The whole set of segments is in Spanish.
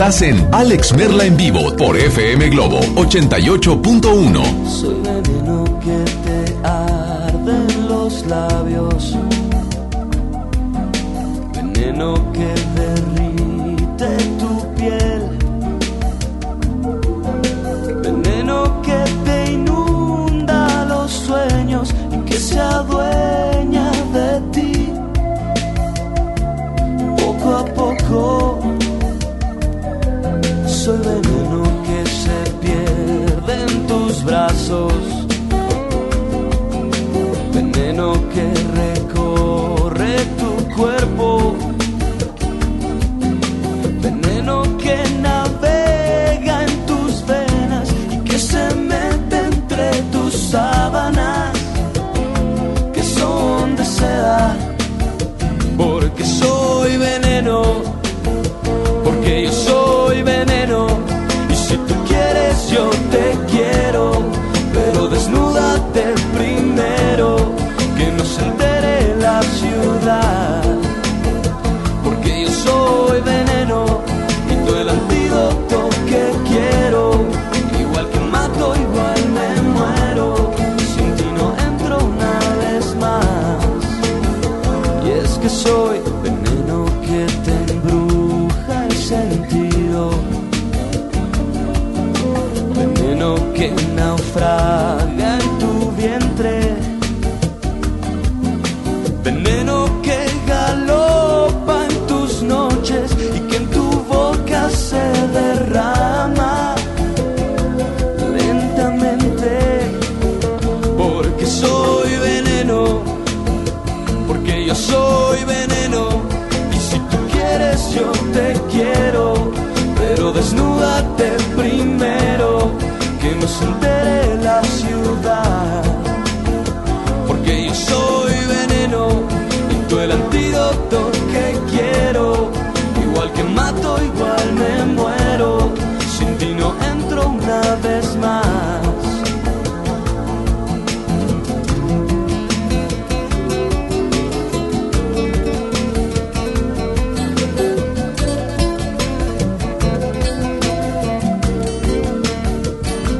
Estás en Alex Merla en vivo por FM Globo 88.1. una vez más.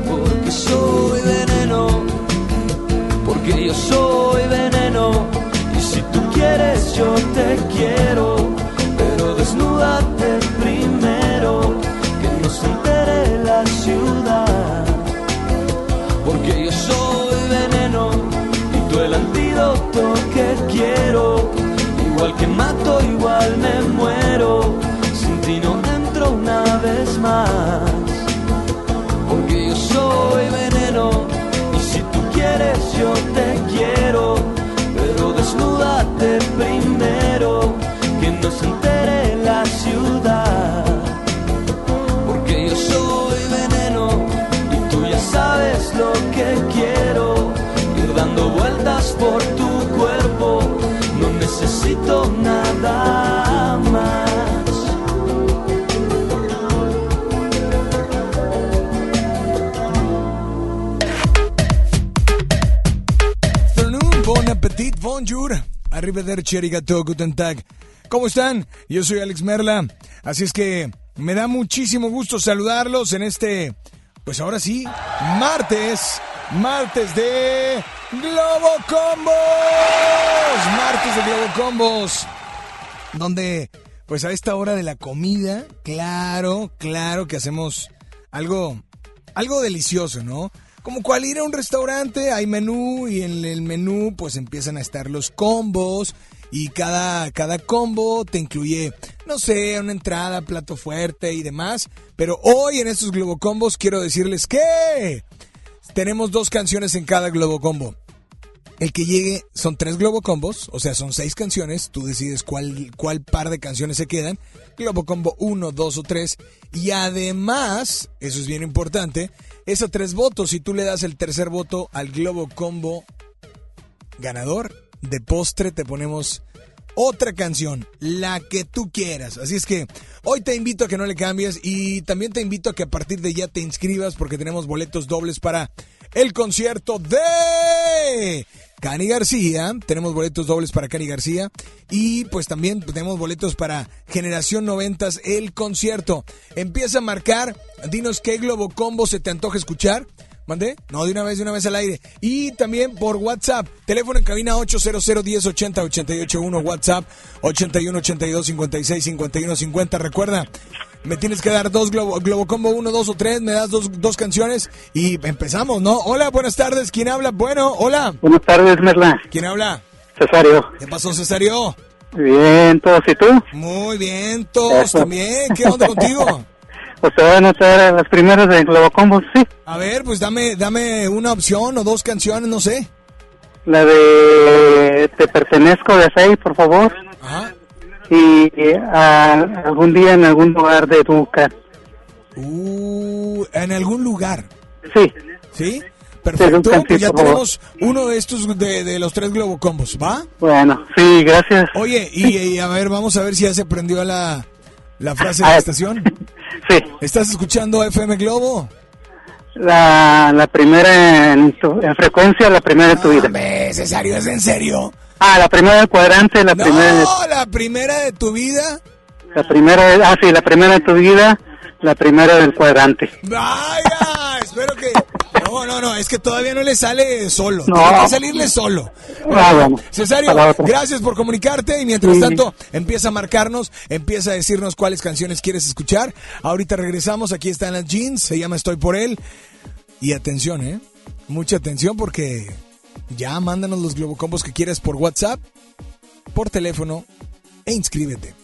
Porque soy veneno porque yo soy veneno y si tú quieres yo te quiero, pero desnúdate primero, que no se que mato, igual me muero, sin ti no entro una vez más. Porque yo soy veneno y si tú quieres yo te quiero, pero desnúdate primero, que no se entere la ciudad, porque yo soy veneno y tú ya sabes lo que quiero, ir dando vueltas por tu necesito nada más. Bon appetit, bonjour. Arrivederci, arigato, guten tag. ¿Cómo están? Yo soy Alex Merla. Así es que me da muchísimo gusto saludarlos en este, pues ahora sí, martes, martes de Globo Combos. Martes de Globo Combos. Donde, pues a esta hora de la comida, claro, claro que hacemos algo, algo delicioso, ¿no? Como cual ir a un restaurante, hay menú y en el menú pues empiezan a estar los combos y cada, cada combo te incluye, no sé, una entrada, plato fuerte y demás. Pero hoy en estos Globo Combos quiero decirles que tenemos dos canciones en cada Globo Combo. El que llegue son tres Globo Combos, o sea, son seis canciones. Tú decides cuál, cuál par de canciones se quedan. Globo Combo 1, 2 o 3. Y además, eso es bien importante, es tres votos. Si tú le das el tercer voto al Globo Combo ganador, de postre te ponemos otra canción, la que tú quieras. Así es que hoy te invito a que no le cambies y también te invito a que a partir de ya te inscribas porque tenemos boletos dobles para el concierto de Cani García. Tenemos boletos dobles para Cani García y pues también tenemos boletos para Generación 90 el concierto. Empieza a marcar, dinos qué Globo Combo se te antoja escuchar. ¿Mandé? No, de una vez, de una vez al aire. Y también por WhatsApp. Teléfono en cabina 800 1080 881 WhatsApp 81 82 56 51 50. Recuerda, me tienes que dar dos Globo, Globo Combo, uno, dos o tres. Me das dos, dos canciones y empezamos, ¿no? Hola, buenas tardes. ¿Quién habla? Bueno, hola. Buenas tardes, Merla. ¿Quién habla? Cesario. ¿Qué pasó, Cesario? Bien, todos y tú. Muy bien, todos Eso. también. ¿Qué onda contigo? Pues te voy a anotar las primeras de Globocombos, sí. A ver, pues dame, dame una opción o dos canciones, no sé. La de Te pertenezco de Asai, por favor. Ajá. Y a- algún día en algún lugar de Duca. Uh, en algún lugar. Sí, ¿Sí? Perfecto, pues ya tenemos uno de estos de, de los tres Globocombos, ¿va? bueno, sí, gracias. Oye, y, y a ver, vamos a ver si ya se prendió la, la frase de la Ah, estación? Sí, ¿Estás escuchando FM Globo? la, la primera en, tu- en frecuencia, la primera en tu vida. Hombre, Cesario, ¿es en serio? Ah, la primera del cuadrante, la no, primera, la primera de tu vida. la primera, ah, sí, la primera de tu vida, la primera del cuadrante. Vaya, espero que... No, no, no, es que todavía no le sale solo. No. Tiene que salirle solo. Bueno. Cesario, gracias por comunicarte y mientras Sí. tanto empieza a marcarnos, empieza a decirnos cuáles canciones quieres escuchar. Ahorita regresamos, aquí están las jeans, se llama Estoy por él. Y atención, ¿eh? Mucha atención porque ya mándanos los globocombos que quieras por WhatsApp, por teléfono e inscríbete.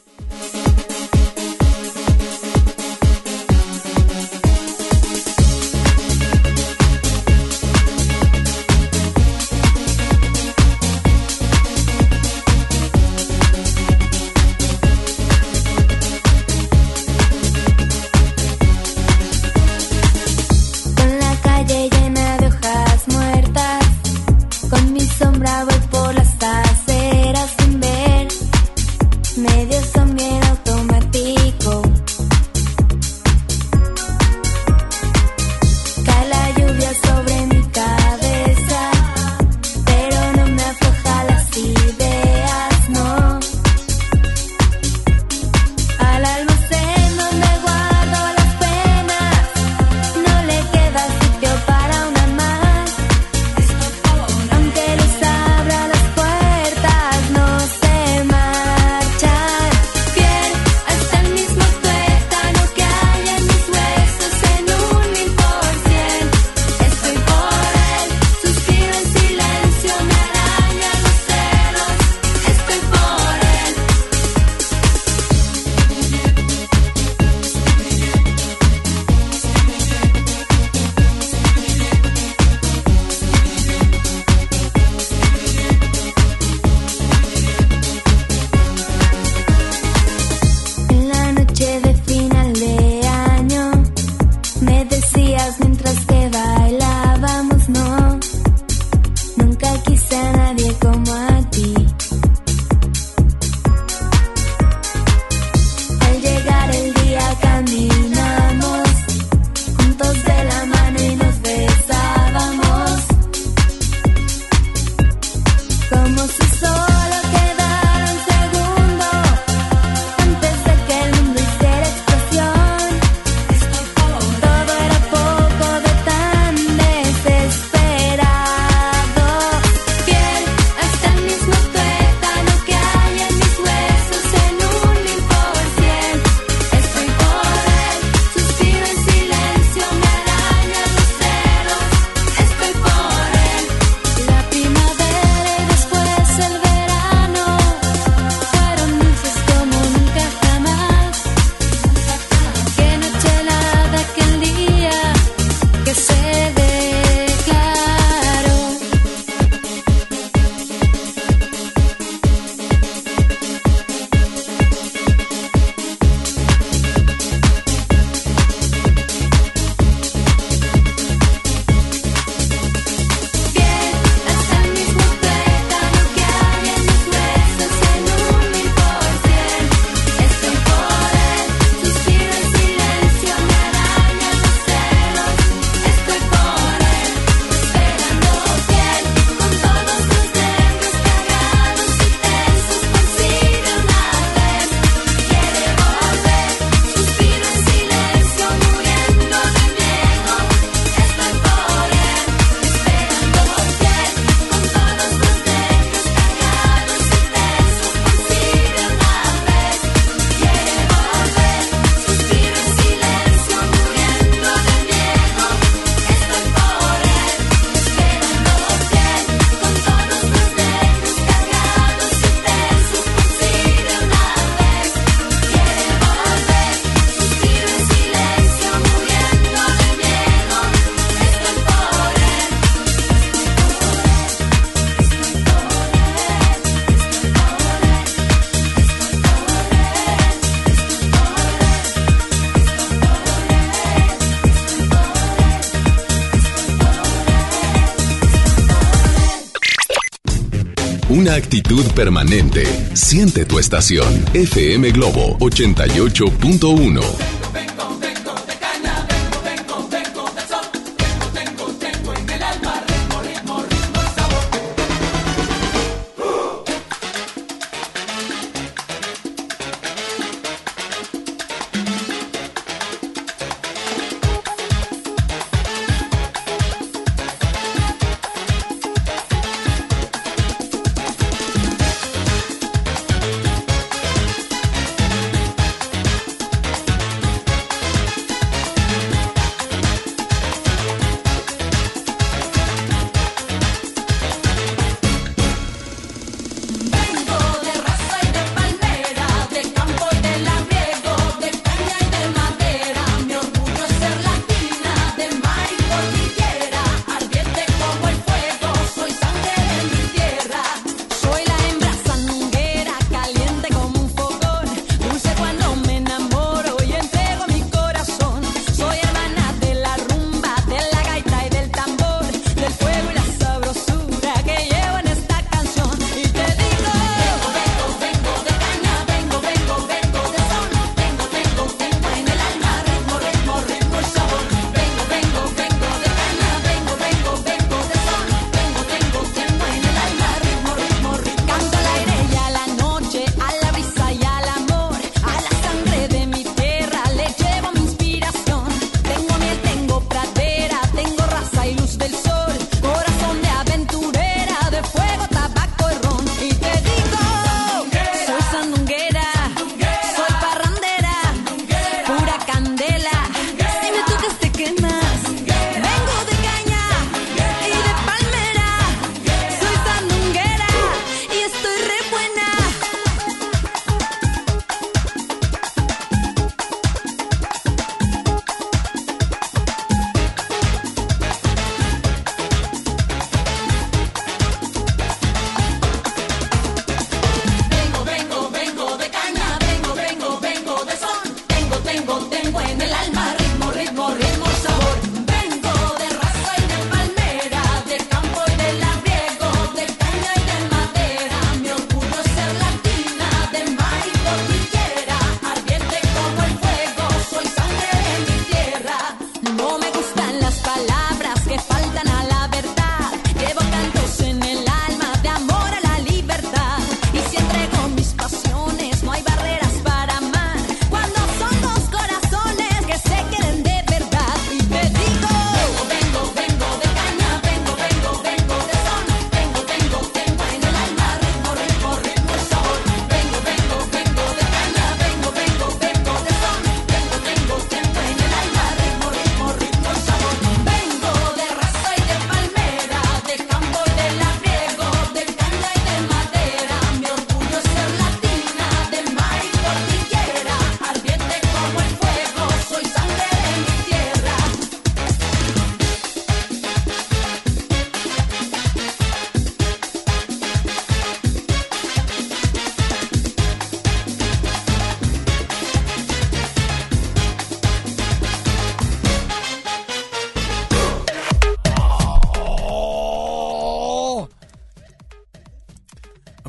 Actitud permanente. Siente tu estación. FM Globo 88.1.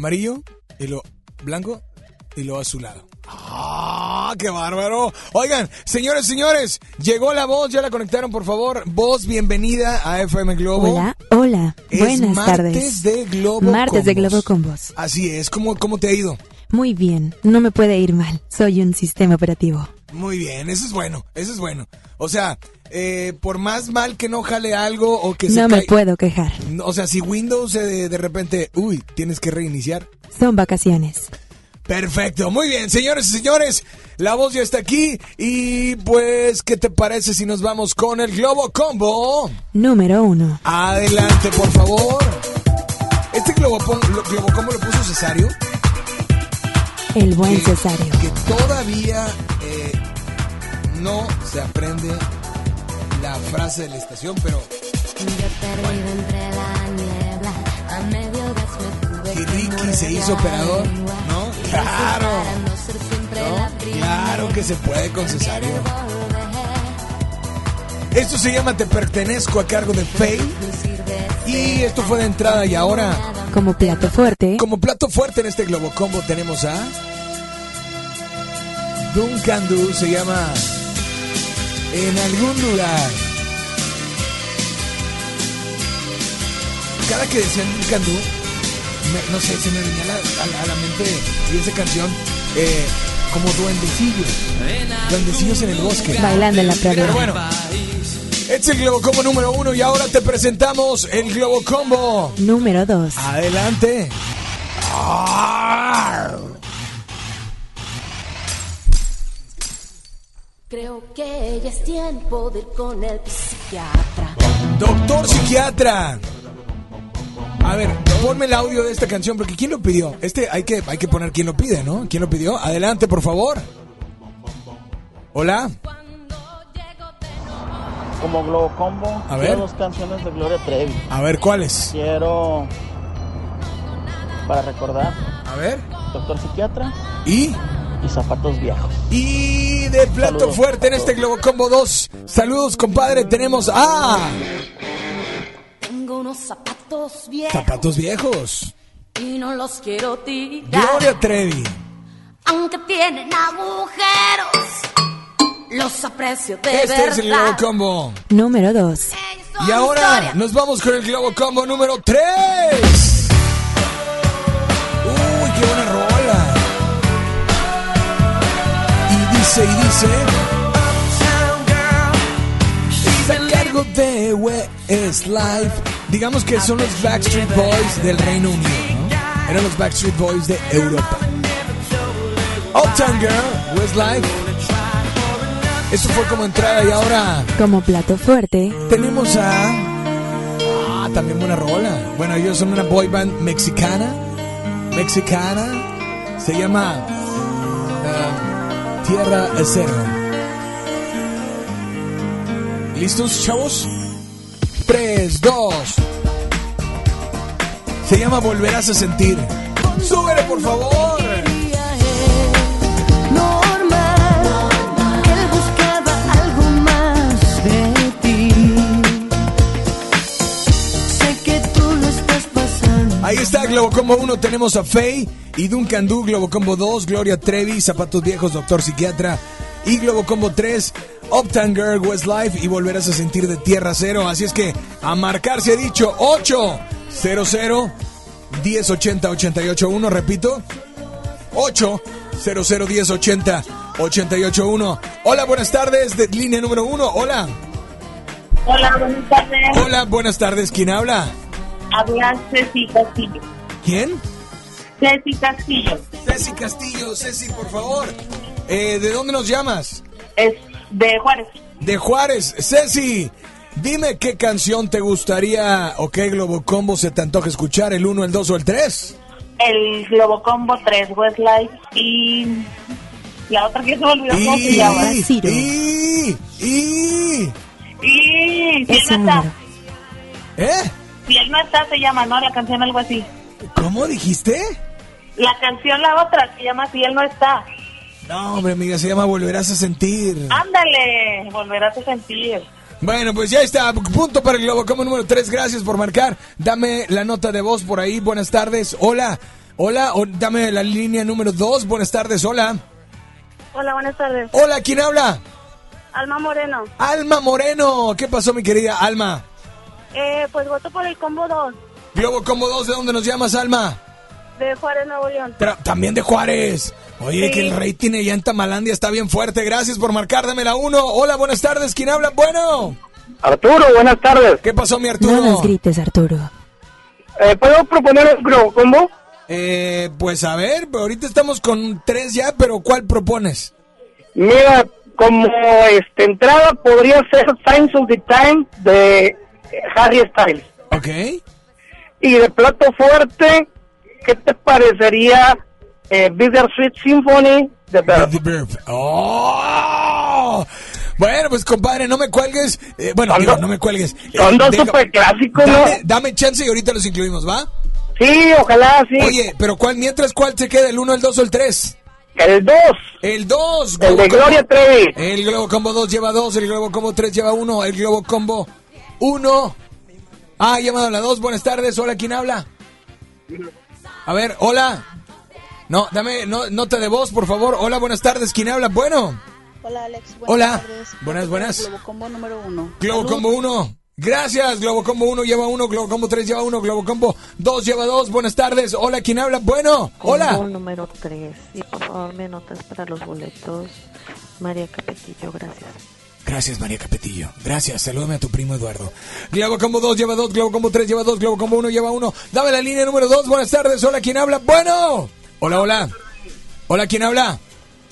amarillo y lo blanco y lo azulado. ¡Ah, qué bárbaro! Oigan, señores, señores, llegó la voz, ya la conectaron, por favor. Voz, bienvenida a FM Globo. Hola, hola, Es buenas martes tardes. de Globo Martes con de. Globo con vos. Así es, ¿cómo, cómo te ha ido? Muy bien, no me puede ir mal. Soy un sistema operativo. Muy bien, eso es bueno, eso es bueno. O sea, eh, por más mal que no jale algo o que se No me puedo quejar. O sea, si Windows eh, de, de repente, uy, tienes que reiniciar. Son vacaciones. Perfecto, muy bien, señores y señores, la voz ya está aquí y pues, ¿qué te parece si nos vamos con el Globo Combo? Número uno. Adelante, por favor. Este Globo, lo, globo Combo lo puso Cesario, El buen que, Cesario. que todavía eh, no se aprende la frase de la estación, pero entre la niebla, a medio que que Ricky se hizo operador. ¿no? Y Claro. Claro que se puede con Cesario. Esto se llama Te pertenezco a cargo de Faye. Y esto fue de entrada y ahora, Como plato fuerte, como plato fuerte en este Globo Combo tenemos a Duncan Du, se llama En algún lugar. Cada que decían me- no sé, se me venía a la, a la- a la mente y esa canción eh, como duendecillos, duendecillos en el bosque. bailando en la Pero pradera. bueno, es el Globo Combo número uno y ahora te presentamos el Globo Combo. Número 2. Adelante. Creo que ya es tiempo de ir con el psiquiatra. Doctor psiquiatra. A ver, ponme el audio de esta canción porque ¿quién lo pidió? Este hay que hay que poner quién lo pide, ¿no? ¿Quién lo pidió? Adelante, por favor. Hola. Como Globo Combo, A quiero ver. dos canciones de Gloria Trevi. A ver, ¿cuáles? Quiero, para recordar, A ver. Doctor Psiquiatra Y y Zapatos Viejos. y de plato Saludos. fuerte en este Globo Combo 2. Saludos, compadre. Tenemos a Tengo unos zapatos viejos Zapatos Viejos. y no los quiero tirar. Gloria Trevi. Aunque tienen agujeros, los aprecio de Este verdad. es el Globo Combo. Número 2. Ellos son Y ahora historia. nos vamos con el Globo Combo número 3. Uy, qué buena y dice Está a cargo de Westlife Digamos que son los Backstreet Boys del Reino Unido. Eran los Backstreet Boys de Europa. Uptown Girl, Westlife Eso fue como entrada y ahora Como plato fuerte. Tenemos a Ah, también buena rola. Bueno, ellos son una boy band mexicana Mexicana. Se llama Tierra Cero. ¿Listos, chavos? 3, 2. Se llama Volverás a sentir. ¡Súbele, por favor! Ahí está Globo Combo 1, tenemos a Faye y Duncan Du, Globo Combo 2, Gloria Trevi, Zapatos Viejos, Doctor Psiquiatra y Globo Combo 3, Uptown Girl, Westlife y volverás a sentir de Tierra Cero. Así es que a marcar se ha dicho 800 1080 881, repito, 800 1080 881. Hola, buenas tardes, de línea número 1, hola. Hola, buenas tardes. Hola, buenas tardes, ¿quién habla? Habla Ceci Castillo. ¿Quién? Ceci Castillo. Ceci Castillo, Ceci, por favor. Eh, ¿De dónde nos llamas? Es de Juárez. De Juárez. Ceci, dime qué canción te gustaría o qué Globo Combo se te antoja escuchar, el 1, el 2 o el 3. El Globo Combo 3, Westlife y la otra que se me olvidó cómo se llama. Y, Ciro. y, y. ¿eh? Si él no está se llama, ¿no? La canción algo así. ¿Cómo dijiste? La canción la otra se llama Si él no está. No, hombre, amiga, se llama Volverás a sentir. Ándale, volverás a sentir. Bueno, pues ya está. Punto para el Globo Combo número 3. Gracias por marcar. Dame la nota de voz por ahí. Buenas tardes. Hola. Hola. O dame la línea número 2. Buenas tardes. Hola. Hola, buenas tardes. Hola, ¿quién habla? Alma Moreno. Alma Moreno. ¿Qué pasó, mi querida Alma? Eh, pues voto por el Combo 2 Globo Combo 2, ¿de dónde nos llamas, Alma? de Juárez, Nuevo León. Tra- también de Juárez. Oye, Sí. que el rating allá en Tamalandia está bien fuerte. Gracias por marcar. Dame la 1. Hola, buenas tardes. ¿Quién habla? Bueno. Arturo, buenas tardes. ¿Qué pasó, mi Arturo? No nos grites, Arturo. Eh, ¿Puedo proponer un Globo Combo? Eh, pues a ver, ahorita estamos con tres ya, pero ¿cuál propones? Mira, como este, entrada podría ser Signs of the Time de Harry Styles. Ok. Y de plato fuerte, ¿qué te parecería eh, Bittersweet Symphony de Verb. ¡Oh! Bueno, pues compadre, no me cuelgues. Eh, bueno, digo, no me cuelgues. Eh, Son dos deja- superclásicos, ¿no? dame, dame chance y ahorita los incluimos, ¿va? Sí, ojalá, sí. Oye, pero ¿cuál, mientras cuál se queda? ¿El 1, el 2 o el 3? El 2, El 2. el de Gloria Trevi. El Globo Combo 2 lleva 2, el Globo Combo 3 lleva 1, el Globo Combo 1 Ah, llamado a la 2, buenas tardes. Hola, ¿quién habla? A ver, hola. No, dame no, nota de voz, por favor. Hola, buenas tardes. ¿Quién habla? Bueno. Hola, Alex. Buenas Hola. tardes. Buenas, buenas. Globo Combo número uno. Globo Salud. Combo 1. Gracias, Globo Combo 1 lleva 1, Globo Combo 3 lleva 1, Globo Combo 2 lleva 2. Buenas tardes. Hola, ¿quién habla? Bueno, hola. Combo número 3. Y por favor me notas para los boletos. María Capetillo, gracias. Gracias, María Capetillo. Gracias. Salúdame a tu primo Eduardo. Globo Combo 2 lleva 2, Globo Combo 3 lleva 2, Globo Combo 1 lleva 1. Dame la línea número 2. Buenas tardes. Hola, ¿quién habla? Bueno. Hola, hola. Hola, ¿quién habla?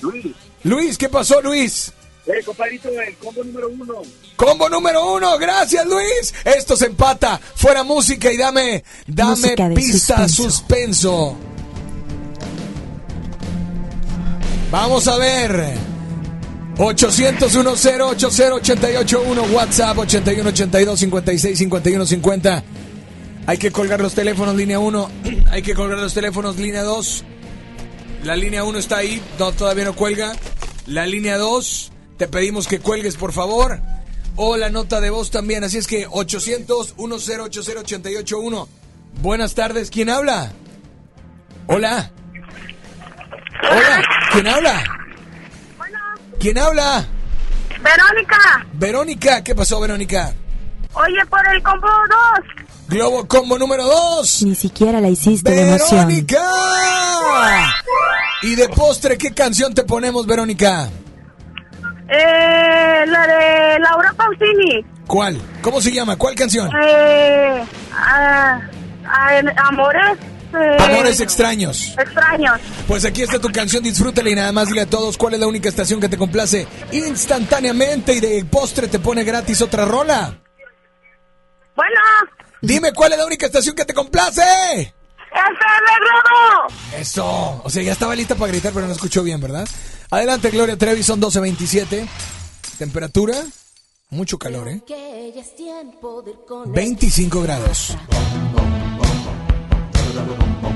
Luis. Luis, ¿qué pasó, Luis? Eh, compadrito, el combo número uno. Combo número uno, gracias Luis. Esto se empata. Fuera música y dame, dame pista suspenso. suspenso. Vamos a ver. 800 10 881 WhatsApp 81 82 56 51 50. Hay que colgar los teléfonos línea 1, hay que colgar los teléfonos línea 2. La línea 1 está ahí, no, todavía no cuelga. La línea 2, te pedimos que cuelgues por favor. O la nota de voz también, así es que 800 1080 881. Buenas tardes, ¿quién habla? Hola. Hola, ¿quién habla? ¿Quién habla? Verónica, Verónica, ¿qué pasó Verónica? oye, por el combo 2. Globo Combo número 2. Ni siquiera la hiciste de emoción. ¡Verónica! Y de postre, ¿qué canción te ponemos, Verónica? Eh, la de Laura Pausini. ¿Cuál? ¿Cómo se llama? ¿Cuál canción? Eh, ah, ah, amores. Eh, Amores extraños. extraños. Pues aquí está tu canción, disfrútala y nada más dile a todos cuál es la única estación que te complace instantáneamente y de postre te pone gratis otra rola. Bueno, Dime cuál es la única estación que te complace. FM Globo. Eso. O sea, ya estaba lista para gritar, pero no escuchó bien, ¿verdad? Adelante, Gloria Trevi, son 12.27. Temperatura, mucho calor, ¿eh? Que ya es tiempo de ir con 25 grados. i Bum, bum, bum.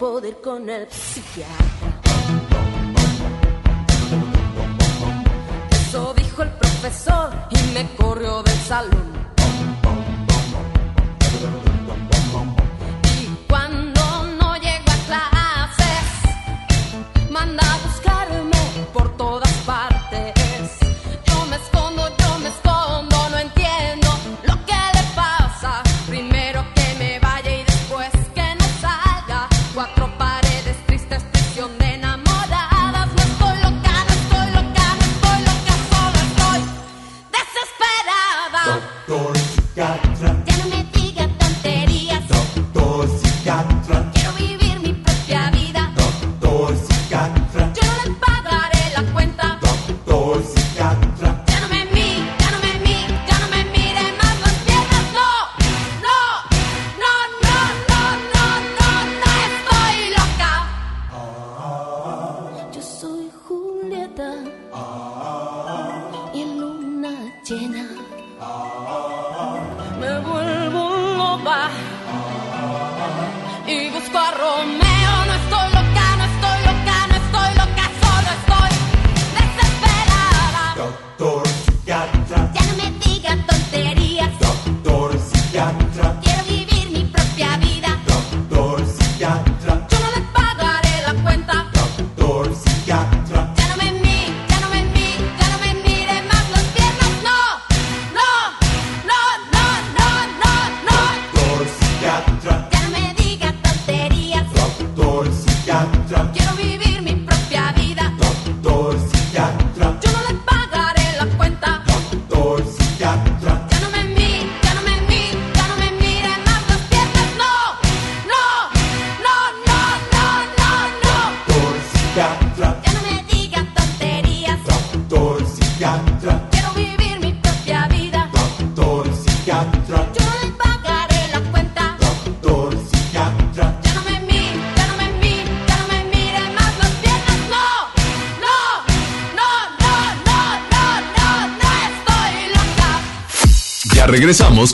Ir con el psiquiatra. Eso dijo el profesor y me corrió del salón.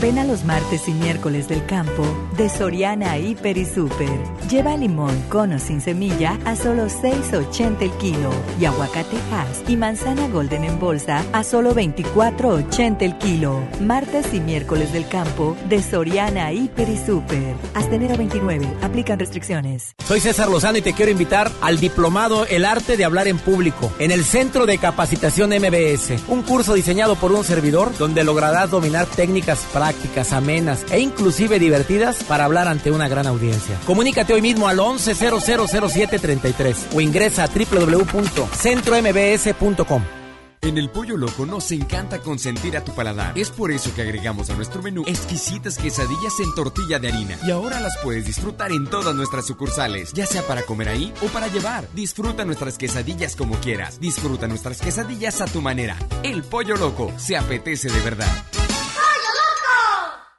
Ven a los martes y miércoles del campo de Soriana Hiper y Super. Lleva limón con o sin semilla a solo 6.80 el kilo y aguacate Hass y manzana Golden en bolsa a solo 24.80 el kilo. Martes y miércoles del campo de Soriana Hiper y Super. Hasta enero 29. Aplican restricciones. Soy César Lozano y te quiero invitar al diplomado El arte de hablar en público en el Centro de Capacitación MBS, un curso diseñado por un servidor donde lograrás dominar técnicas prácticas, amenas e inclusive divertidas para hablar ante una gran audiencia. Comunícate hoy mismo al 11000733 o ingresa a www.centrombs.com. En el Pollo Loco nos encanta consentir a tu paladar. Es por eso que agregamos a nuestro menú exquisitas quesadillas en tortilla de harina. Y ahora las puedes disfrutar en todas nuestras sucursales, ya sea para comer ahí o para llevar. Disfruta nuestras quesadillas como quieras. Disfruta nuestras quesadillas a tu manera. El Pollo Loco se apetece de verdad.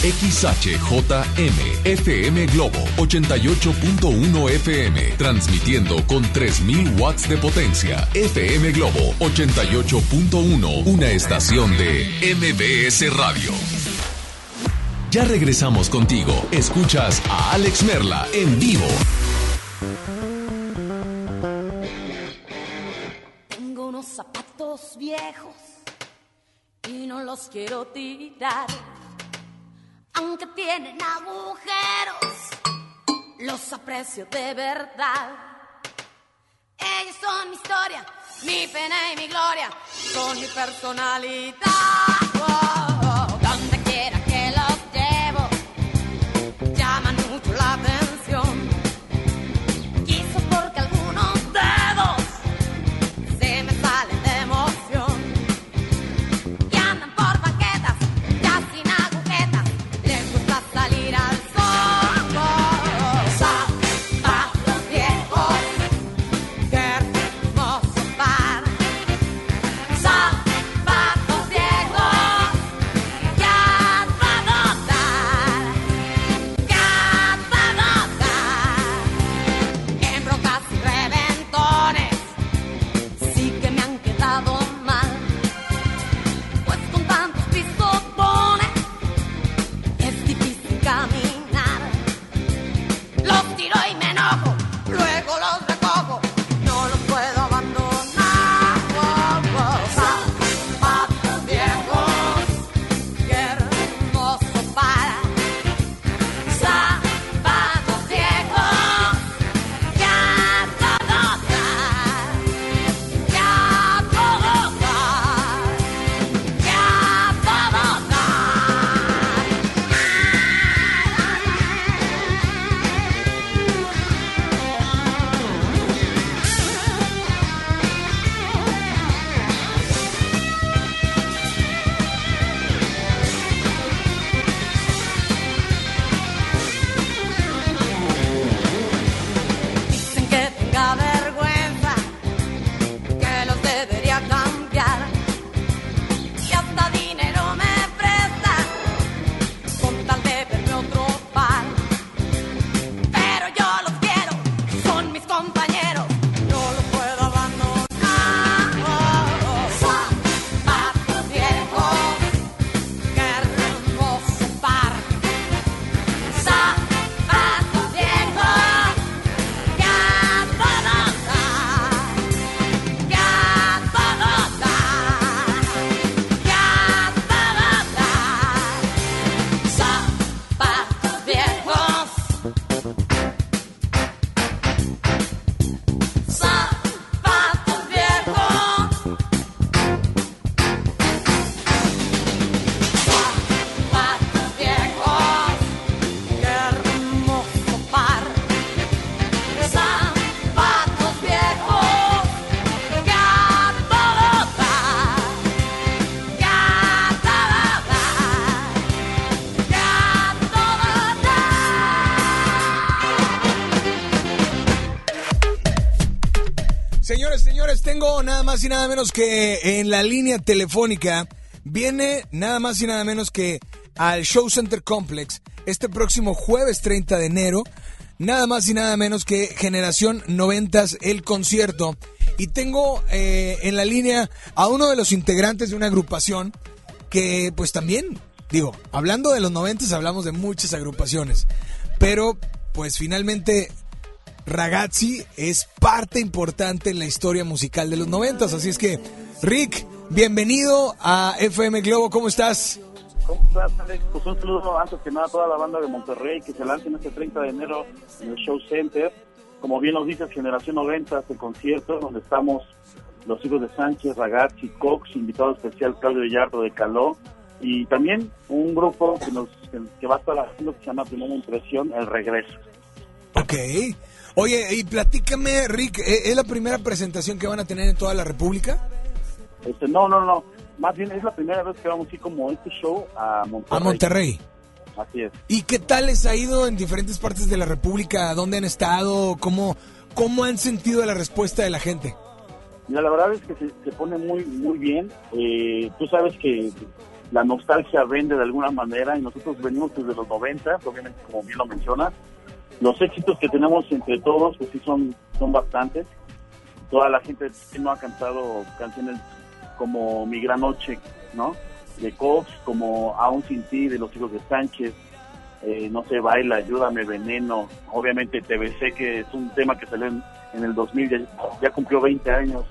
XHJM FM Globo 88.1 FM, transmitiendo con 3000 watts de potencia. FM Globo 88.1, una estación de MBS Radio. Ya regresamos contigo. Escuchas a Alex Merla en vivo. Tengo unos zapatos viejos y no los quiero tirar. Aunque tienen agujeros, los aprecio de verdad. Ellos son mi historia, mi pena y mi gloria, son mi personalidad. Nada más y nada menos que en la línea telefónica viene nada más y nada menos que al Show Center Complex este próximo jueves 30 de enero. Nada más y nada menos que Generación 90, el concierto. Y tengo eh, en la línea a uno de los integrantes de una agrupación que pues también, digo, hablando de los 90 hablamos de muchas agrupaciones. Pero pues finalmente Ragazzi es parte importante en la historia musical de los 90. Así es que, Rick, bienvenido a FM Globo, ¿cómo estás? ¿Cómo estás, Alex? Pues un saludo antes que nada a toda la banda de Monterrey que se lanza en este 30 de enero en el Show Center. Como bien nos dices, Generación 90, el concierto donde estamos los hijos de Sánchez, Ragazzi, Cox, invitado especial Claudio Yardo de Caló y también un grupo que nos que, que va a estar haciendo que se llama Primera Impresión, El Regreso. Ok. Oye, y platícame, Rick, ¿e- ¿es la primera presentación que van a tener en toda la República? Este, no, no, no. Más bien es la primera vez que vamos así como este show a Monterrey. A Monterrey. Así es. ¿Y qué tal les ha ido en diferentes partes de la República? ¿Dónde han estado? ¿Cómo, cómo han sentido la respuesta de la gente? Mira, la verdad es que se, se pone muy muy bien. Eh, tú sabes que la nostalgia vende de alguna manera y nosotros venimos desde los 90, obviamente como bien lo mencionas. Los éxitos que tenemos entre todos, pues sí son, son bastantes. Toda la gente que no ha cantado canciones como Mi Gran Noche, ¿no? De Cox, como Aún Sin Ti, de los hijos de Sánchez, eh, No se baila, Ayúdame, Veneno, obviamente TBC, que es un tema que salió en, en el 2000, ya, ya cumplió 20 años,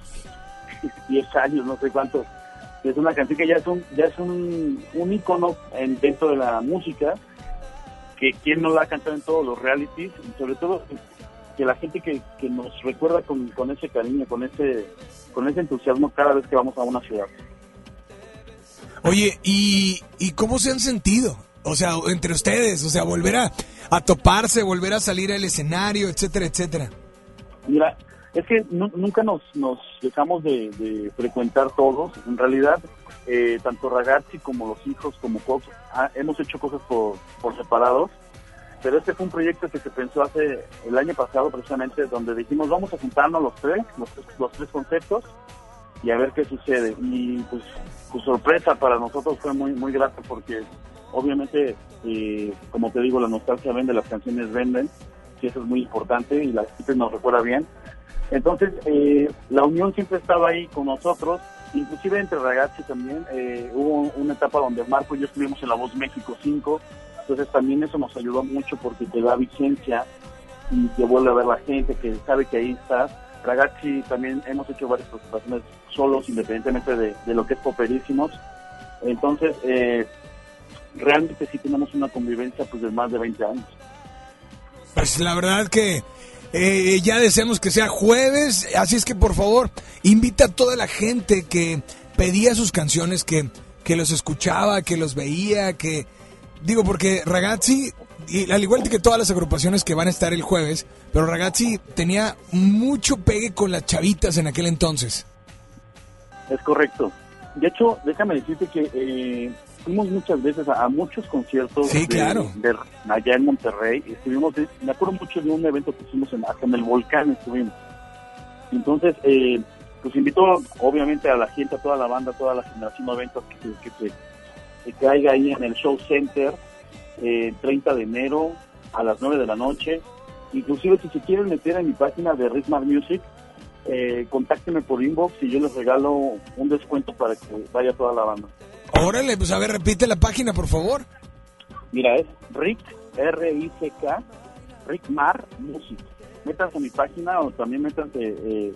10 años, no sé cuánto. Es una canción que ya es un, ya es un, un ícono en, dentro de la música, que quien no la ha cantado en todos los realities, y sobre todo que la gente que, que nos recuerda con, con ese cariño, con ese, con ese entusiasmo cada vez que vamos a una ciudad. Oye, ¿y, ¿y cómo se han sentido? O sea, entre ustedes, o sea, volver a, a toparse, volver a salir al escenario, etcétera, etcétera. Mira, es que nu- nunca nos, nos dejamos de, de frecuentar todos. En realidad, eh, tanto Ragazzi como los hijos, como Cox, ah, hemos hecho cosas por, por separados. Pero este fue un proyecto que se pensó hace el año pasado, precisamente, donde dijimos, vamos a juntarnos los tres, los, los tres conceptos, y a ver qué sucede. Y pues, su sorpresa para nosotros fue muy, muy grata porque, obviamente, eh, como te digo, la nostalgia vende, las canciones venden, y eso es muy importante y la gente nos recuerda bien. Entonces, eh, la unión siempre estaba ahí con nosotros, inclusive entre ragazzi también. eh, hubo una etapa donde Marco y yo estuvimos en La Voz México 5, entonces también eso nos ayudó mucho porque te da vigencia y te vuelve a ver la gente que sabe que ahí estás. Ragazzi también hemos hecho varias presentaciones solos, independientemente de, de lo que es Poperísimos. Entonces, eh, realmente sí tenemos una convivencia pues de más de 20 años. Pues la verdad que eh, ya deseamos que sea jueves, así es que por favor invita a toda la gente que pedía sus canciones, que, que los escuchaba, que los veía, que digo porque Ragazzi, y al igual que todas las agrupaciones que van a estar el jueves, pero Ragazzi tenía mucho pegue con las chavitas en aquel entonces. Es correcto. De hecho, déjame decirte que eh, fuimos muchas veces a, a muchos conciertos Sí, de- claro. de- allá en Monterrey. Estuvimos, de- me acuerdo mucho de un evento que hicimos en, hasta en el volcán estuvimos. Entonces, eh, pues invito obviamente a la gente, a toda la banda, a toda la generación 90 que, que, se- que caiga ahí en el Show Center eh, 30 de enero a las 9 de la noche. Inclusive si se quieren meter en mi página de Ritmar Music, eh, contáctenme por inbox y yo les regalo un descuento para que vaya toda la banda. Órale, pues a ver, repite la página, por favor. Mira, es Rick, R-I-C-K, Rick Mar Music. Métanse a mi página o también métanse, eh,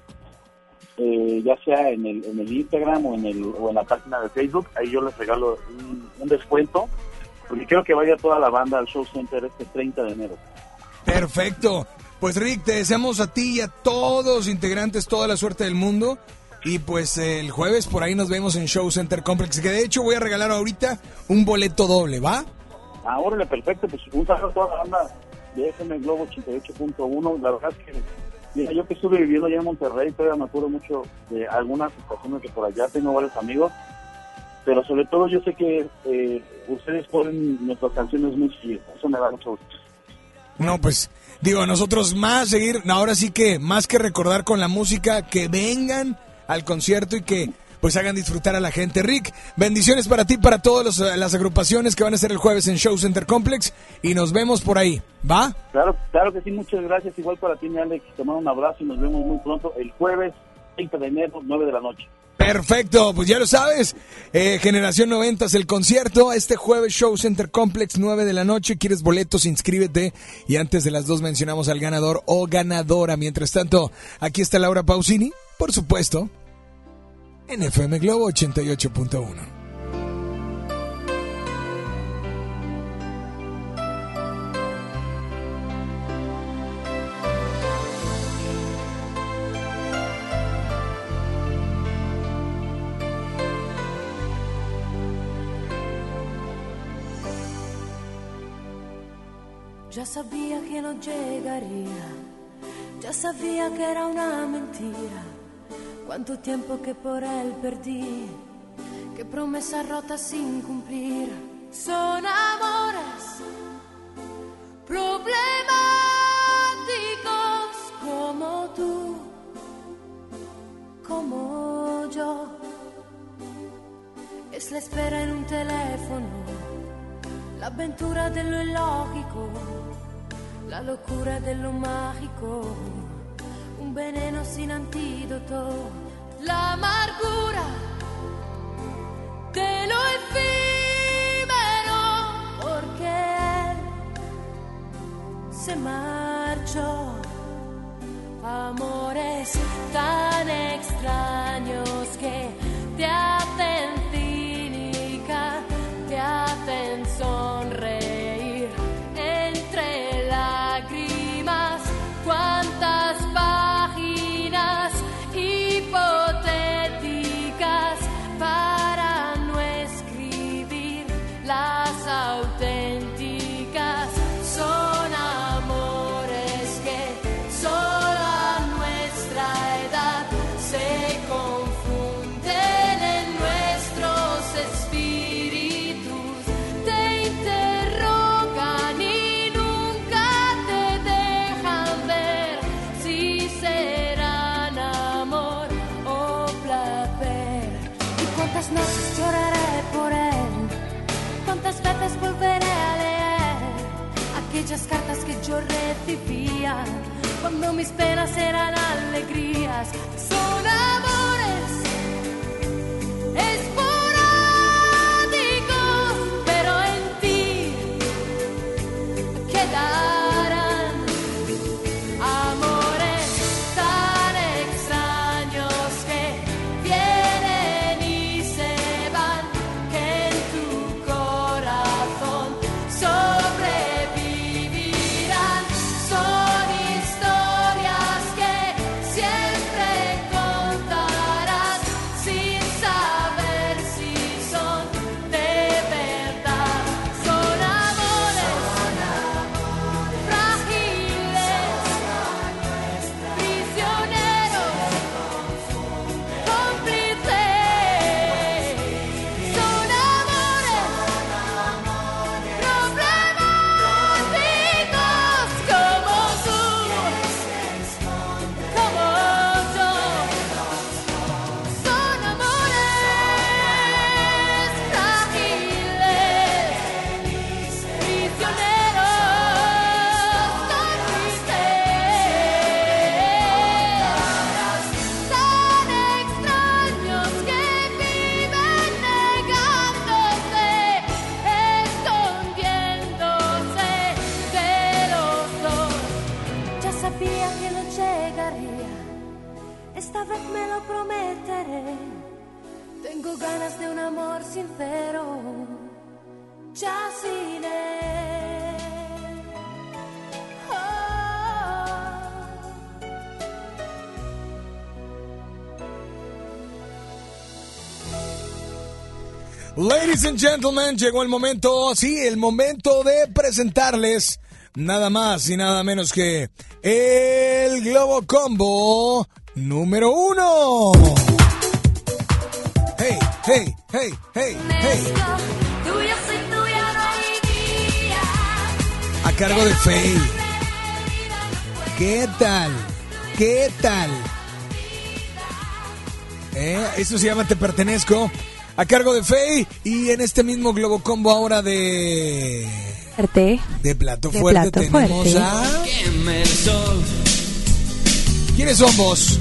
eh, ya sea en el, en el Instagram o en, el, o en la página de Facebook. Ahí yo les regalo un, un descuento porque quiero que vaya toda la banda al Show Center este 30 de enero. Perfecto. Pues Rick, te deseamos a ti y a todos los integrantes toda la suerte del mundo. Y pues el jueves por ahí nos vemos en Show Center Complex, que de hecho voy a regalar ahorita un boleto doble, ¿va? Ah, órale, perfecto. Pues un saludo a toda la banda de FM Globo 88.1. La verdad es que, mira, yo que estuve viviendo allá en Monterrey, todavía me acuerdo mucho de algunas estaciones que por allá tengo varios amigos. Pero sobre todo yo sé que eh, ustedes ponen nuestras canciones muy seguido. Eso me da mucho gusto. No, pues digo, a nosotros más seguir, ahora sí que más que recordar con la música, que vengan al concierto y que pues hagan disfrutar a la gente. Rick, bendiciones para ti, para todas las agrupaciones que van a ser el jueves en Show Center Complex y nos vemos por ahí, ¿va? Claro, claro que sí, muchas gracias. Igual para ti, mi Alex, te mando un abrazo y nos vemos muy pronto el jueves 30 de enero, 9 de la noche. Perfecto, pues ya lo sabes. Eh, Generación 90 el concierto. Este jueves Show Center Complex, 9 de la noche. ¿Quieres boletos? Inscríbete. Y antes de las dos mencionamos al ganador o ganadora. Mientras tanto, aquí está Laura Pausini, por supuesto, en FM Globo 88.1. Ya sabía que no llegaría, ya sabía que era una mentira. Cuánto tiempo que por él perdí, qué promesas rotas sin cumplir. Son amores problemáticos como tú, como yo. Es la espera en un teléfono, la aventura de lo la locura de lo mágico, veneno sin antídoto, la amargura de lo efímero, porque él se marchó. Amores tan extraños que te yo recibía cuando mis penas eran alegrías? And gentlemen, llegó el momento, sí, el momento de presentarles nada más y nada menos que el Globo Combo número uno. Hey, hey, hey, hey, hey. A cargo de Faye. ¿Qué tal? ¿Qué tal? ¿Eh? Esto se llama Te Pertenezco. A cargo de Faye. Y en este mismo Globo Combo ahora de. Fuerte. De plato De fuerte plato tenemos fuerte. a. ¿Quiénes son vos?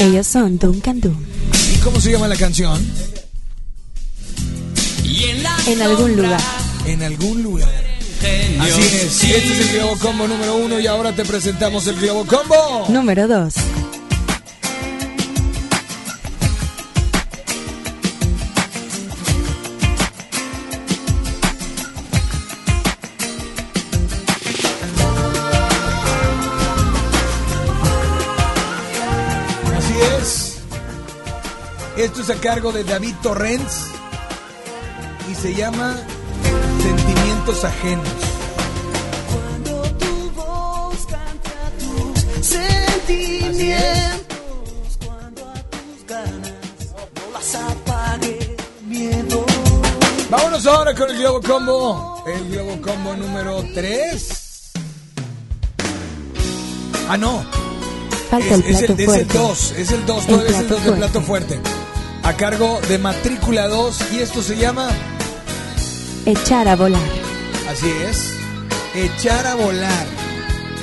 Ellos son Duncan Dun. ¿Y cómo se llama la canción? En algún lugar. En algún lugar. Así es. Este es el Globo Combo número uno y ahora te presentamos el Globo Combo. Número 2. A cargo de David Torrens y se llama Sentimientos Ajenos. Sentimientos cuando a tus ganas no las apague miedo. Vámonos ahora con el Globo Combo. El Globo Combo número 3. Ah, no. Falta el es, es plato el, es el fuerte. 2. Es el 2. El Todavía es el plato 2 de plato fuerte. A cargo de Matrícula 2. Y esto se llama. Echar a volar. Así es. Echar a volar.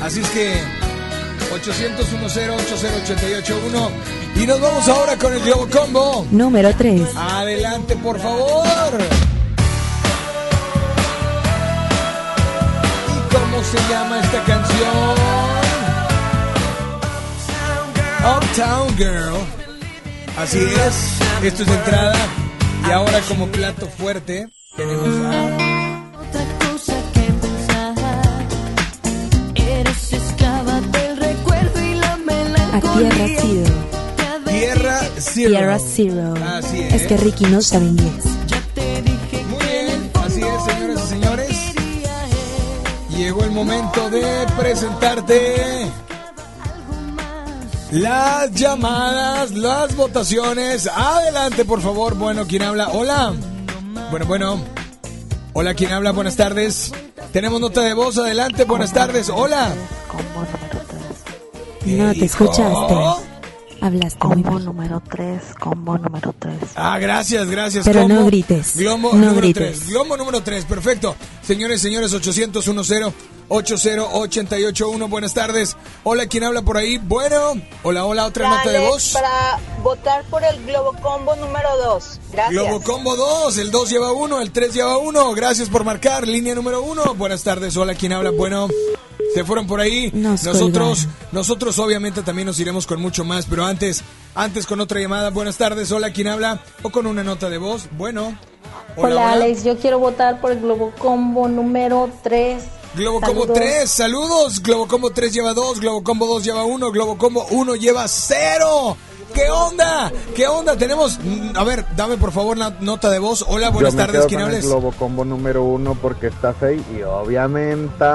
Así es que 800 10 80881 y nos vamos ahora con el Globo Combo. Número 3. Adelante, por favor. ¿Y cómo se llama esta canción? Uptown Girl. Así es. Esto es de entrada. Y ahora como plato fuerte tenemos a... Otra cosa que pensar. Eres esclava del recuerdo y la A melancolía. Tierra Zero. Tierra Zero. Tierra Zero. Así es. Es que Ricky no sabe inglés. Muy bien, así es, señoras y señores. Llegó el momento de presentarte las llamadas, las votaciones. Adelante, por favor. Bueno, ¿quién habla? Hola. Bueno, bueno. Hola, ¿quién habla? Buenas tardes. Tenemos nota de voz. Adelante, buenas tardes. Hola. No te escuchaste. Hablaste Combo número 3, combo número 3. Ah, gracias, gracias. Pero no grites, Globo no número grites. 3. Globo número 3, perfecto. Señores, señores, 800 10 80881. Buenas tardes. Hola, ¿quién habla por ahí? Bueno. Hola, hola, otra nota de voz. Para votar por el Globo Combo número 2. Gracias. Globo Combo 2, el 2 lleva 1, el 3 lleva 1. Gracias por marcar. Línea número 1. Buenas tardes. Hola, ¿quién habla? Bueno, se fueron por ahí. Nos nosotros, colgaron. nosotros obviamente también nos iremos con mucho más, pero antes, antes con otra llamada. Buenas tardes. Hola, ¿quién habla? O con una nota de voz. Bueno. Hola, Alex, yo quiero votar por el Globo Combo número 3. Globo Combo Saludos. 3, saludos. Globo Combo 3 lleva 2, Globo Combo 2 lleva 1, Globo Combo 1 lleva 0. ¿Qué onda? ¿Qué onda? Tenemos. A ver, dame por favor la nota de voz. Hola, buenas Yo me tardes. ¿Quién hables? Globo Combo número uno porque está Fey y obviamente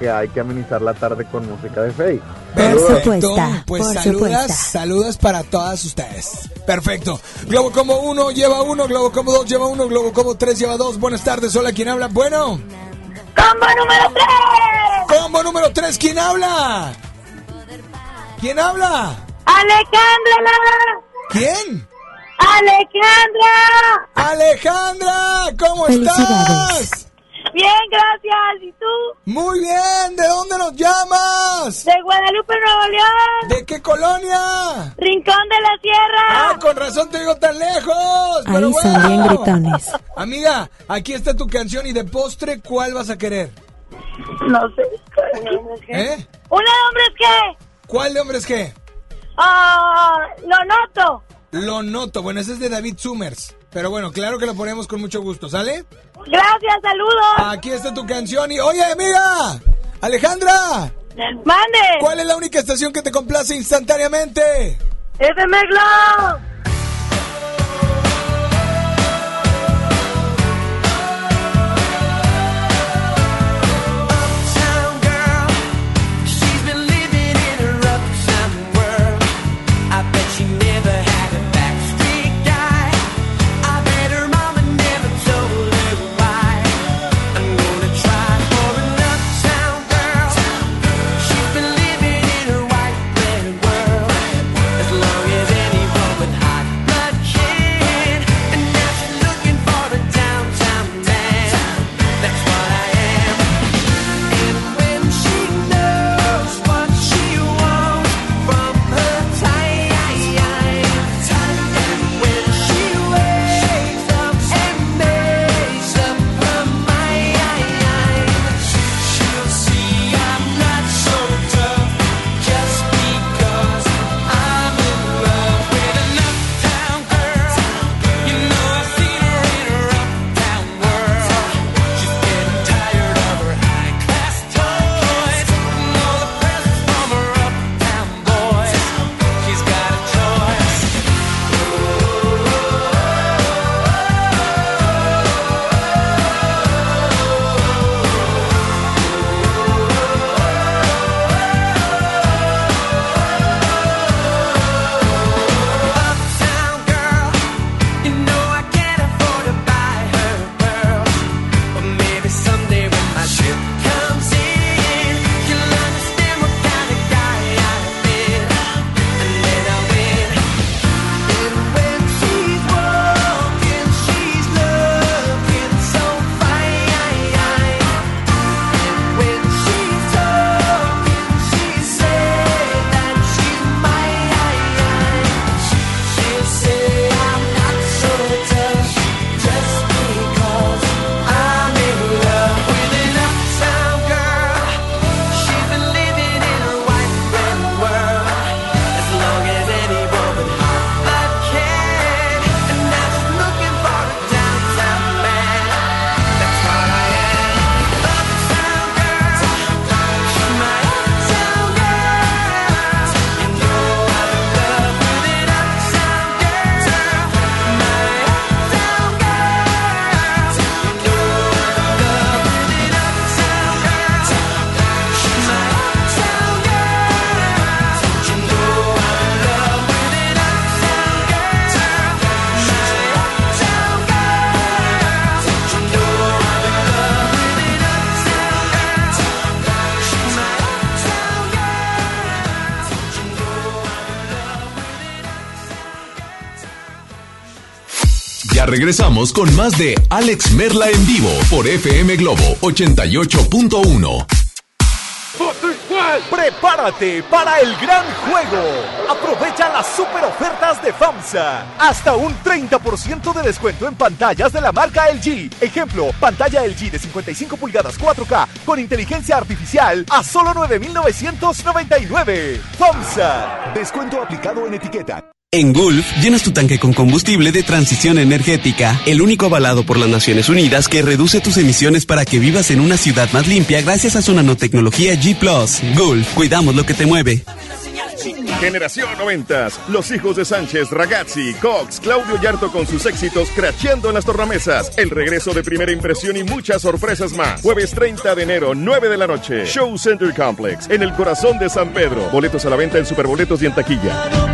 que hay que amenizar la tarde con música de Fey. Perfecto. Pues por saludas, supuesto. saludas para todas ustedes. Perfecto. Globo Combo 1 lleva 1, Globo Combo 2 lleva 1, Globo Combo 3 lleva 2. Buenas tardes. Hola, ¿quién habla? Bueno. Combo número 3. Combo número 3, ¿quién habla? ¿Quién habla? Alejandra. ¿Quién? Alejandra. Alejandra, ¿cómo estás? Bien, gracias. ¿Y tú? Muy bien, ¿de dónde nos llamas? De Guadalupe, Nuevo León. ¿De qué colonia? Rincón de la Sierra. Ah, con razón te digo tan lejos. Ahí pero son bien bueno. gritones. Amiga, aquí está tu canción y de postre, ¿cuál vas a querer? No sé. ¿Eh? ¿Una de hombres qué? ¿Cuál de hombres qué? Ah, lo noto. Lo noto. Bueno, ese es de David Summers. Pero bueno, claro que lo ponemos con mucho gusto, ¿sale? Gracias, saludos. Aquí está tu canción y... ¡Oye, amiga! ¡Alejandra! ¡Mande! ¿Cuál es la única estación que te complace instantáneamente? FM Globo. Regresamos con más de Alex Merla en vivo por FM Globo 88.1. Prepárate para el gran juego. Aprovecha las super ofertas de FAMSA. Hasta un 30% de descuento en pantallas de la marca LG. Ejemplo, pantalla LG de 55 pulgadas 4K con inteligencia artificial a solo 9,999. FAMSA. Descuento aplicado en etiqueta. En Gulf, llenas tu tanque con combustible de transición energética, el único avalado por las Naciones Unidas que reduce tus emisiones para que vivas en una ciudad más limpia gracias a su nanotecnología G ⁇ Gulf, cuidamos lo que te mueve. Generación 90, los hijos de Sánchez, Ragazzi, Cox, Claudio Yarto con sus éxitos cracheando en las tornamesas, el regreso de primera impresión y muchas sorpresas más. Jueves 30 de enero, 9 de la noche, Show Center Complex, en el corazón de San Pedro. Boletos a la venta en Superboletos y en taquilla.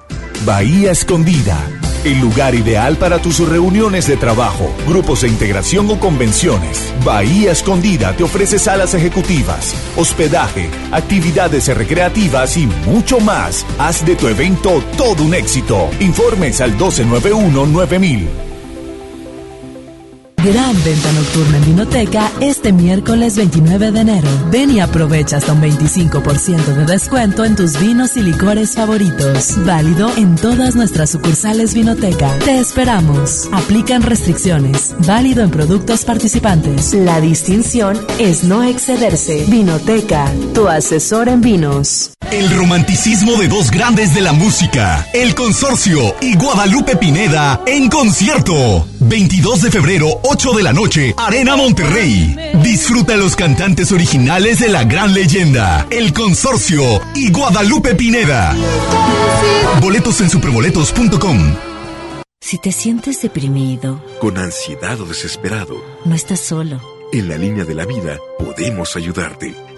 Bahía Escondida, el lugar ideal para tus reuniones de trabajo, grupos de integración o convenciones. Bahía Escondida te ofrece salas ejecutivas, hospedaje, actividades recreativas y mucho más. Haz de tu evento todo un éxito. Informes al 1291-9000. Gran venta nocturna en Vinoteca este miércoles 29 de enero. Ven y aprovecha hasta un 25% de descuento en tus vinos y licores favoritos. Válido en todas nuestras sucursales Vinoteca. Te esperamos. Aplican restricciones. Válido en productos participantes. La distinción es no excederse. Vinoteca, tu asesor en vinos. El romanticismo de dos grandes de la música, El Consorcio y Guadalupe Pineda en concierto. 22 de febrero, 8 de la noche, Arena Monterrey. Disfruta los cantantes originales de la gran leyenda, El Consorcio y Guadalupe Pineda. Boletos en superboletos.com. Si te sientes deprimido, Con ansiedad o desesperado, no estás solo. en la línea de la vida podemos ayudarte.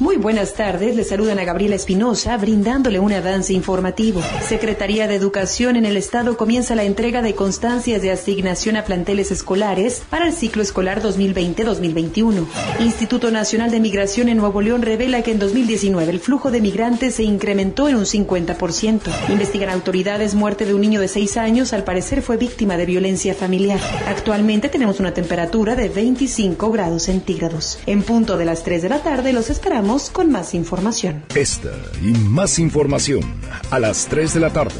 Muy buenas tardes, le saludan a Gabriela Espinosa brindándole un avance informativo. Secretaría de Educación en el Estado comienza la entrega de constancias de asignación a planteles escolares para el ciclo escolar 2020-2021. Instituto Nacional de Migración en Nuevo León revela que en 2019 el flujo de migrantes se incrementó en un 50%. Investigan autoridades muerte de un niño de 6 años, al parecer fue víctima de violencia familiar. Actualmente tenemos una temperatura de 25 grados centígrados. En punto de las 3 de la tarde los esperamos regresamos con más información. Esta y más información a las 3 de la tarde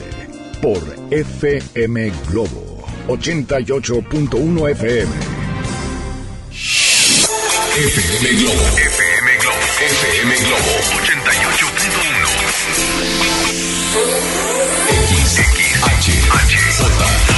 por FM Globo 88.1 FM. FM Globo, FM Globo, FM Globo 88.1. X,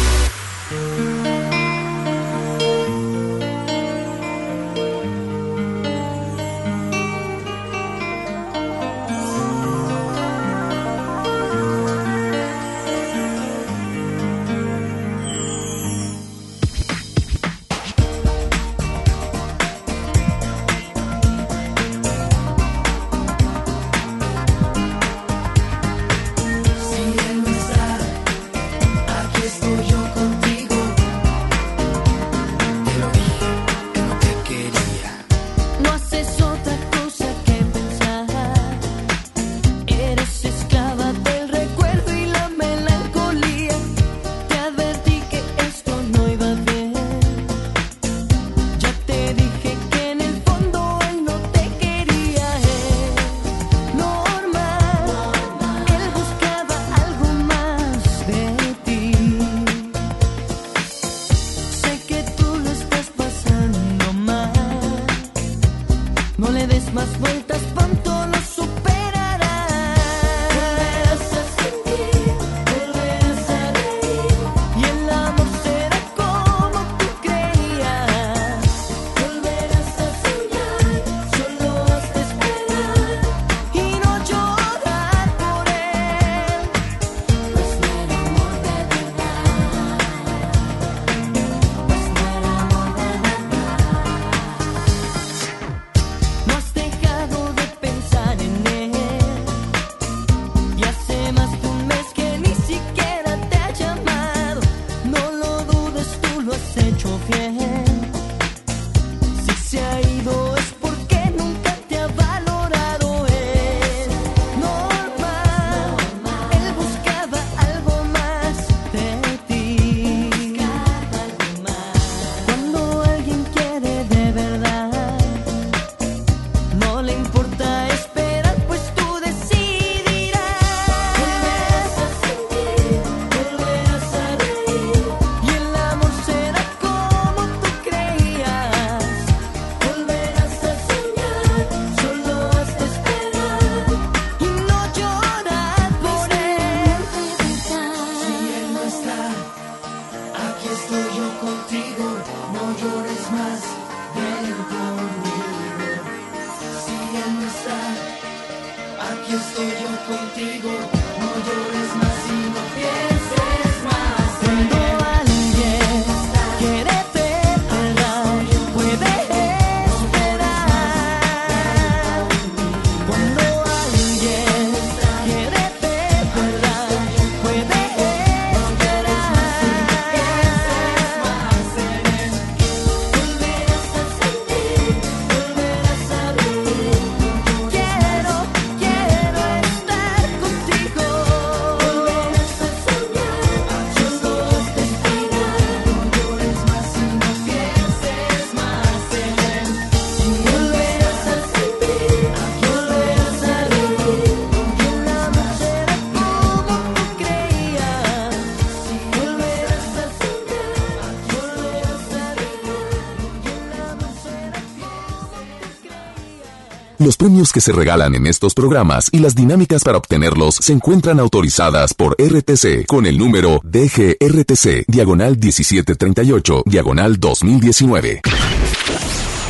premios que se regalan en estos programas y las dinámicas para obtenerlos se encuentran autorizadas por RTC con el número DGRTC, diagonal 1738, diagonal 2019.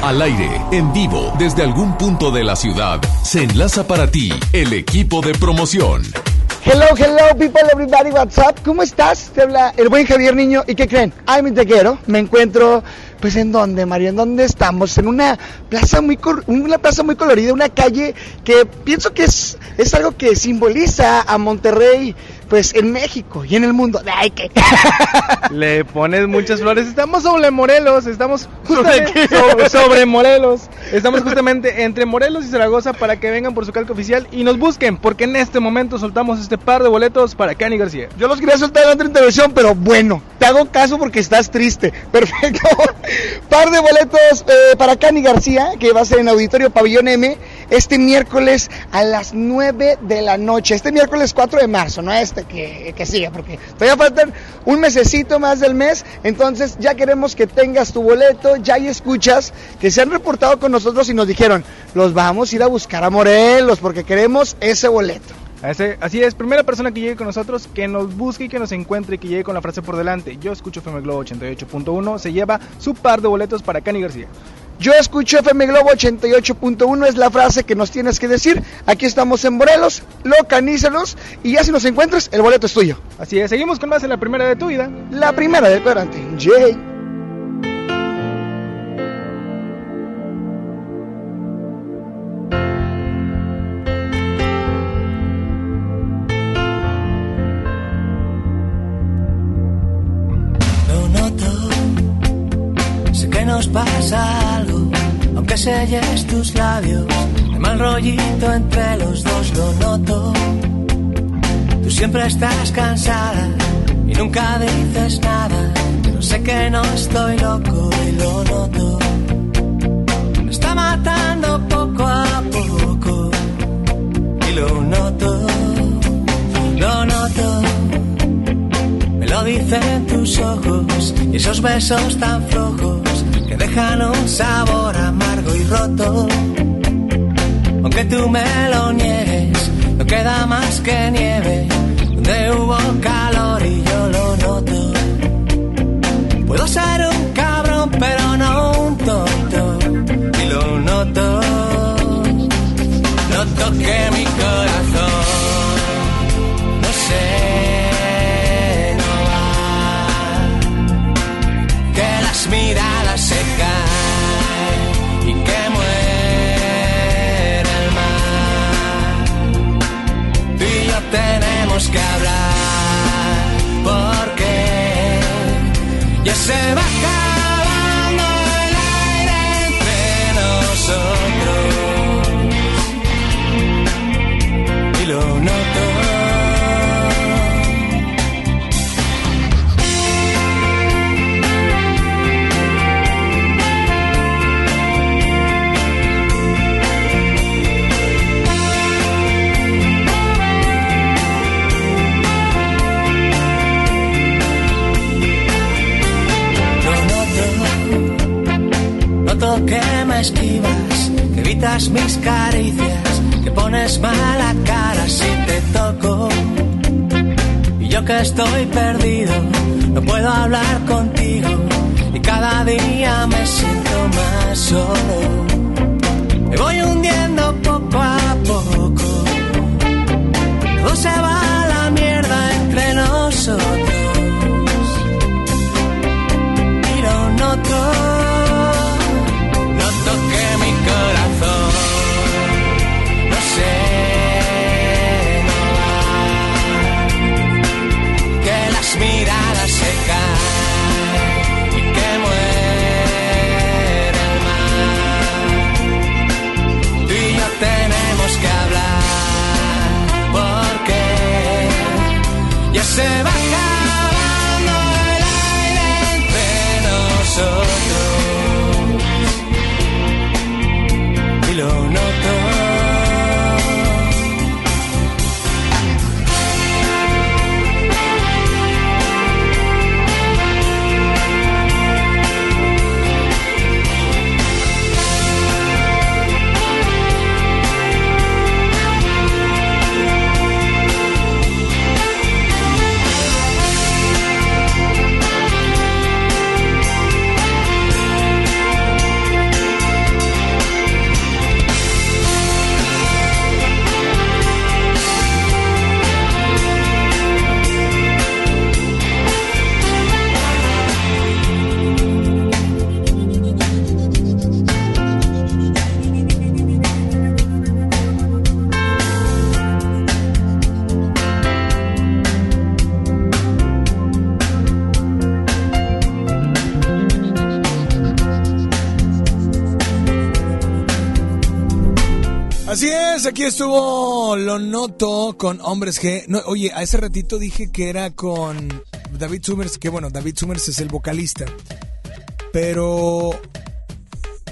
Al aire, en vivo, desde algún punto de la ciudad, se enlaza para ti el equipo de promoción. Hello, hello, people, everybody, what's up? ¿Cómo estás? Te habla el buen Javier Niño. ¿Y qué creen? I'm in the ghetto. Me encuentro pues en dónde, Mario, en dónde estamos? En una plaza muy una plaza muy colorida, una calle que pienso que es, es algo que simboliza a Monterrey pues en México y en el mundo. Ay, que Le pones muchas flores. Estamos sobre Morelos, estamos justamente sobre, sobre Morelos. Estamos justamente entre Morelos y Zaragoza para que vengan por su calca oficial y nos busquen, porque en este momento soltamos este par de boletos para Cani García. Yo los quería soltar en otra intervención, pero bueno, te hago caso porque estás triste. Perfecto. Par de boletos eh, para Cani García, que va a ser en Auditorio Pabellón M este miércoles a las 9 de la noche. Este miércoles 4 de marzo, no este que, que sigue, porque todavía faltan un mesecito más del mes. Entonces ya queremos que tengas tu boleto, ya hay escuchas que se han reportado con nosotros y nos dijeron, los vamos a ir a buscar a Morelos porque queremos ese boleto. Así es, primera persona que llegue con nosotros, que nos busque y que nos encuentre y que llegue con la frase por delante. Yo escucho FM Globo 88.1, se lleva su par de boletos para Cani García. Yo escucho FM Globo 88.1, es la frase que nos tienes que decir. Aquí estamos en Morelos, locanízalos y ya si nos encuentras, el boleto es tuyo. Así es, seguimos con más en la primera de tu vida. La primera del cuadrante. Jay. Lo noto, sé que nos pasa aunque selles tus labios, hay mal rollito entre los dos, lo noto. Tú siempre estás cansada y nunca dices nada, pero sé que no estoy loco y lo noto. Me está matando poco a poco y lo noto, lo noto. Me lo dicen tus ojos y esos besos tan flojos que dejan un sabor amargo y roto. Aunque tú me lo niegues, no queda más que nieve donde hubo calor y yo lo noto. Puedo ser un cabrón, pero no un tonto y lo noto. Noto que mi corazón que hablar porque ya se va esquivas, que evitas mis caricias, que pones mala cara si te toco. Y yo que estoy perdido, no puedo hablar contigo, y cada día me siento más solo. Me voy hundiendo poco a poco, todo se va a la mierda entre nosotros. Así es, aquí estuvo Lo Noto con Hombres G. Oye, a ese ratito dije que era con David Summers, que bueno, David Summers es el vocalista. Pero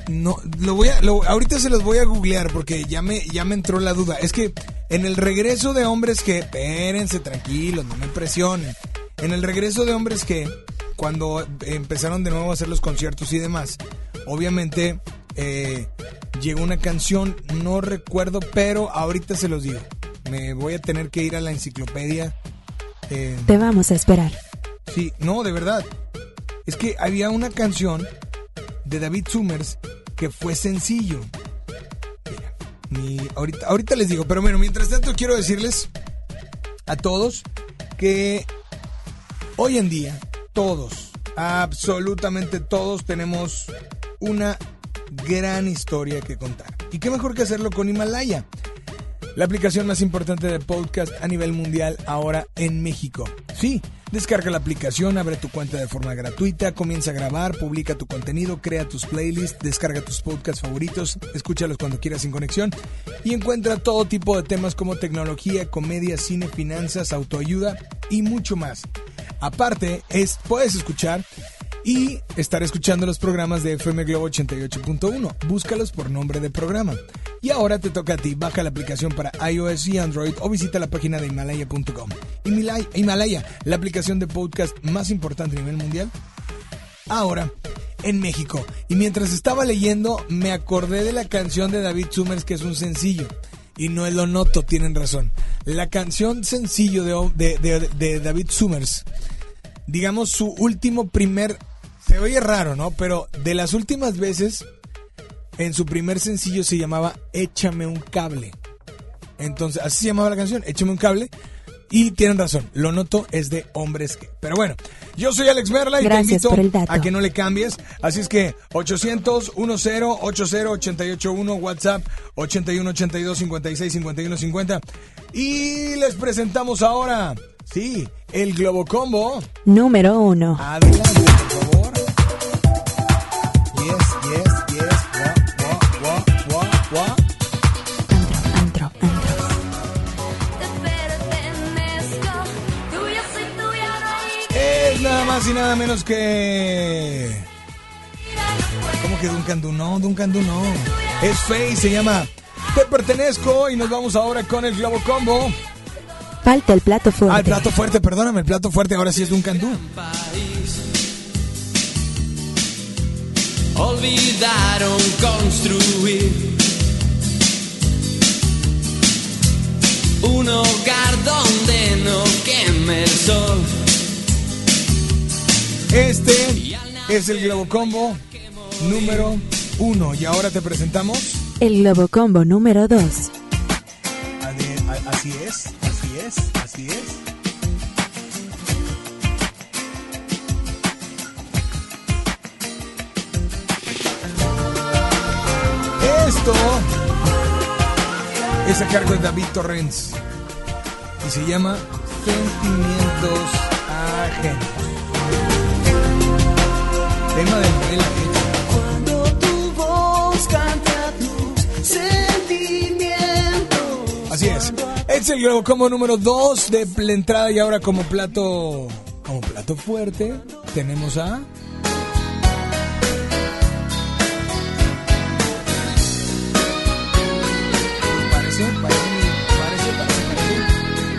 no lo voy a ahorita se los voy a googlear porque ya me ya me entró la duda. Es que en el regreso de Hombres G, espérense tranquilos, no me presionen. En el regreso de Hombres G, cuando empezaron de nuevo a hacer los conciertos y demás, obviamente eh, llegó una canción, no recuerdo, pero ahorita se los digo. Me voy a tener que ir a la enciclopedia. eh, Te vamos a esperar. Sí, no, de verdad. Es que había una canción de David Summers que fue sencillo. Mira, ahorita, ahorita les digo, pero bueno, mientras tanto quiero decirles a todos que hoy en día todos, absolutamente todos tenemos una gran historia que contar. Y qué mejor que hacerlo con Himalaya. La aplicación más importante de podcast a nivel mundial ahora en México. Sí, descarga la aplicación, abre tu cuenta de forma gratuita, comienza a grabar, publica tu contenido, crea tus playlists, descarga tus podcasts favoritos, escúchalos cuando quieras sin conexión y encuentra todo tipo de temas como tecnología, comedia, cine, finanzas, autoayuda y mucho más. Aparte, es, puedes escuchar y estar escuchando los programas de FM Globo 88.1. Búscalos por nombre de programa. Y ahora te toca a ti. Baja la aplicación para iOS y Android o visita la página de Himalaya.com. Himalaya, la aplicación de podcast más importante a nivel mundial. Ahora, en México. Y mientras estaba leyendo, me acordé de la canción de David Summers, que es un sencillo. Y no lo noto, tienen razón. La canción sencillo de- de David Summers digamos, su último primer. Se oye raro, ¿no? Pero de las últimas veces, en su primer sencillo se llamaba Échame un cable. Entonces, así se llamaba la canción, Échame un cable. Y tienen razón, lo noto es de hombres que. Pero bueno, yo soy Alex Merla y Gracias te invito a que no le cambies. Así es que 800 10 80 881 WhatsApp 81 82 56 51 50. Y les presentamos ahora, sí, el Globo Combo. Número uno. Adelante, por favor. Más y nada menos que. ¿Cómo que Duncan Du? No, Duncan Du no. Es Faye, se llama Te pertenezco y nos vamos ahora con el Globo Combo. Falta el plato fuerte. Ah, el plato fuerte, perdóname, el plato fuerte ahora sí es Duncan Du. olvidaron construir un hogar donde no queme el sol. Este es el Globo Combo número uno. Y ahora te presentamos. El Globo Combo número dos. Ade- a- Así es, así es, así es. Esto es a cargo de David Torrens y se llama Sentimientos Ajenos. Tema de novela, de hecho. Cuando tu voz canta tus sentimientos. Así es. Es el Globo como número 2 de la entrada y ahora como plato como plato fuerte tenemos a parece, parece.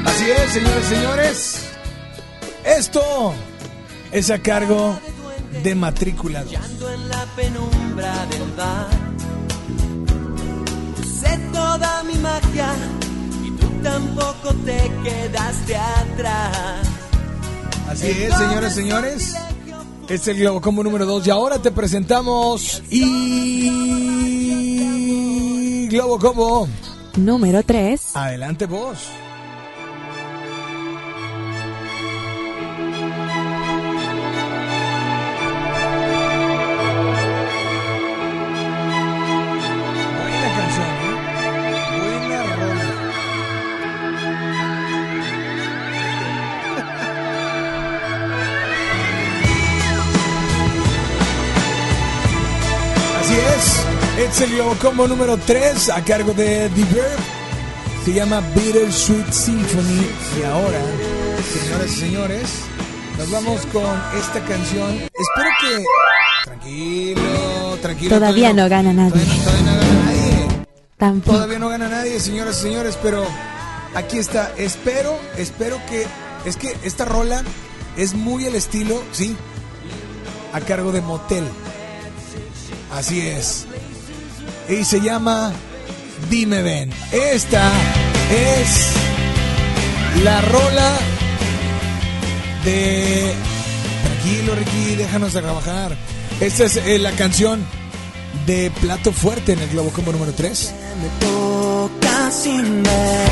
Así es, señores, señores. Esto es a cargo de matrícula 2. en la penumbra del bar. Usé toda mi magia y tú tampoco te quedaste atrás. Así es, señores, señores. Es el Globo Combo número 2 y ahora te presentamos y Globo Combo. Número tres. Adelante vos. Globo Combo número 3 a cargo de The Verb. Se llama Bittersweet Symphony. Y ahora, señoras y señores, nos vamos con esta canción. Espero que. Tranquilo, tranquilo. Todavía no gana nadie. Tampoco. Todavía no gana nadie, señoras y señores, pero aquí está. Espero, espero que. Es que esta rola es muy el estilo, ¿sí? A cargo de Motel. Así es. Y se llama Dime Ven. Esta es la rola de. Tranquilo, Ricky, déjanos de trabajar. Esta es eh, la canción de Plato Fuerte en el Globo Combo número 3. Me toca sin ver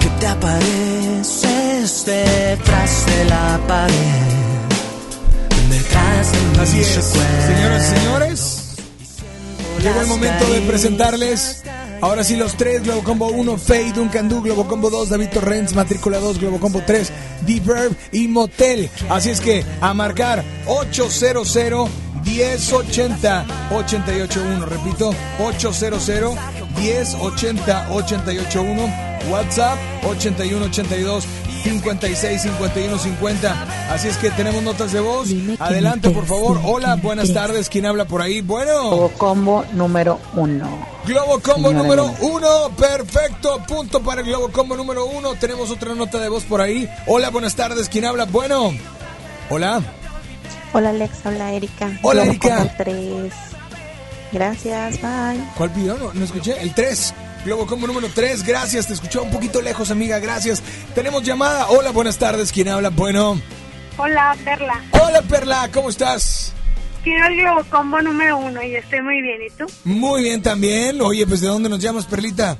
que te apareces detrás de la pared. Detrás de Así es, señoras y señores. Llegó el momento de presentarles. Ahora sí, los tres: Globo Combo 1, Fade, Duncan Du, Globo Combo 2, David Torrens, Matrícula 2, Globo Combo 3, D-Verb y Motel. Así es que a marcar 800 1080 881. Repito, 800 1080 881. WhatsApp 8182 56 51 50. Así es que tenemos notas de voz. Adelante, por favor. Hola, buenas tardes. ¿Quién habla por ahí? Bueno. Globo Combo número uno. Globo Combo Señora número uno, perfecto, punto para el Globo Combo número uno. Tenemos otra nota de voz por ahí. Hola, buenas tardes, ¿quién habla? Bueno, hola. Hola Alex, hola Erika. Hola, Globo Erika. Combo tres. Gracias, bye. ¿Cuál video? No, no escuché. El 3. Globo Combo número 3. Gracias. Te escuchó un poquito lejos, amiga. Gracias. Tenemos llamada. Hola, buenas tardes. ¿Quién habla? Bueno. Hola, Perla. Hola, Perla. ¿Cómo estás? Quiero el Globo Combo número uno y estoy muy bien. ¿Y tú? Muy bien también. Oye, pues ¿de dónde nos llamas, Perlita?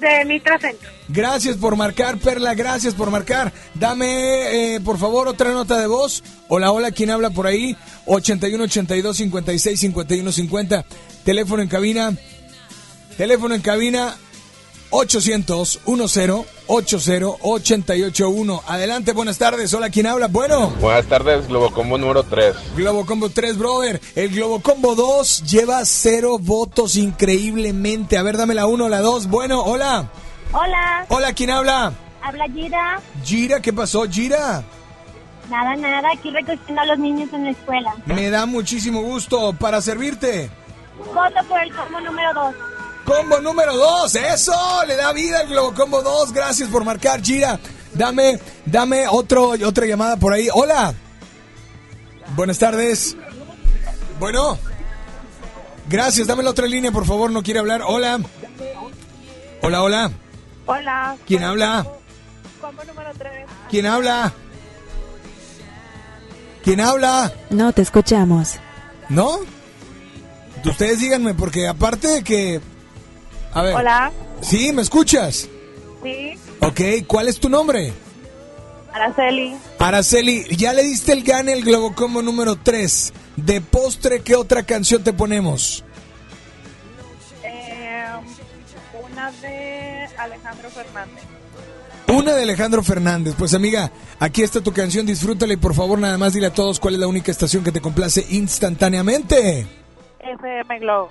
De Mitra Centro. Gracias por marcar, Perla. Gracias por marcar. Dame, eh, por favor, otra nota de voz. Hola, hola. ¿Quién habla por ahí? 81 82 56 51 50. Teléfono en cabina. Teléfono en cabina 800-10-80-881. Adelante, buenas tardes. Hola, ¿quién habla? Bueno. Buenas tardes, Globo Globocombo número 3. Globocombo 3, brother. El Globo Globocombo 2 lleva cero votos increíblemente. A ver, dame la 1 la 2. Bueno, hola. Hola. Hola, ¿quién habla? Habla Gira. Gira, ¿qué pasó, Gira? Nada, nada, aquí recogiendo a los niños en la escuela. Me da muchísimo gusto para servirte. Voto por el combo número 2. Globocombo número 2. Eso, le da vida al Globocombo 2. Gracias por marcar, Gira. Dame, dame otro, otra llamada por ahí. Hola. Buenas tardes. Bueno. Gracias, dame la otra línea, por favor, no quiere hablar. Hola. Hola, hola. Hola. ¿Quién habla? Combo número 3. ¿Quién habla? ¿Quién habla? No te escuchamos. ¿No? Ustedes díganme, porque aparte de que a ver. Hola. Sí, ¿me escuchas? Sí. Ok, ¿cuál es tu nombre? Araceli. Araceli, ya le diste el gane el Globo Combo número 3. De postre, ¿qué otra canción te ponemos? Eh, una de Alejandro Fernández. Una de Alejandro Fernández. Pues amiga, aquí está tu canción, disfrútala y por favor nada más dile a todos cuál es la única estación que te complace instantáneamente. FM Globo.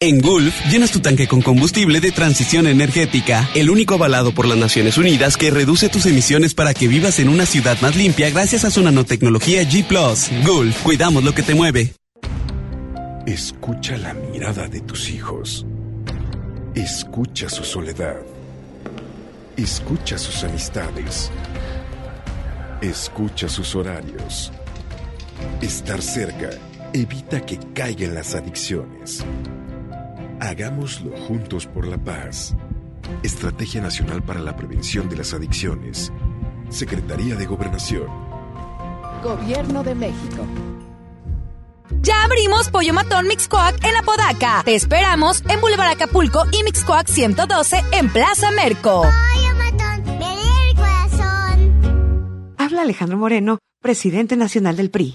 En Gulf, llenas tu tanque con combustible de transición energética, el único avalado por las Naciones Unidas que reduce tus emisiones para que vivas en una ciudad más limpia gracias a su nanotecnología G ⁇ Gulf, cuidamos lo que te mueve. Escucha la mirada de tus hijos. Escucha su soledad. Escucha sus amistades. Escucha sus horarios. Estar cerca evita que caigan las adicciones. Hagámoslo juntos por la paz. Estrategia Nacional para la Prevención de las Adicciones. Secretaría de Gobernación. Gobierno de México. Ya abrimos Pollo Matón Mixcoac en Apodaca. Te esperamos en Boulevard Acapulco y Mixcoac 112 en Plaza Merco. Habla Alejandro Moreno, presidente nacional del PRI.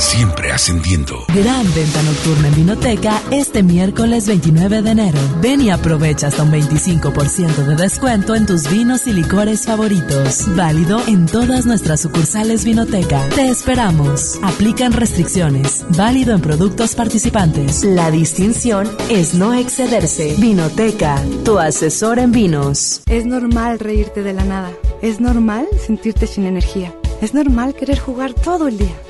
siempre ascendiendo. Gran venta nocturna en Vinoteca este miércoles 29 de enero. Ven y aprovecha hasta un 25% de descuento en tus vinos y licores favoritos. Válido en todas nuestras sucursales Vinoteca. Te esperamos. Aplican restricciones. Válido en productos participantes. La distinción es no excederse. Vinoteca, tu asesor en vinos. Es normal reírte de la nada. Es normal sentirte sin energía. Es normal querer jugar todo el día.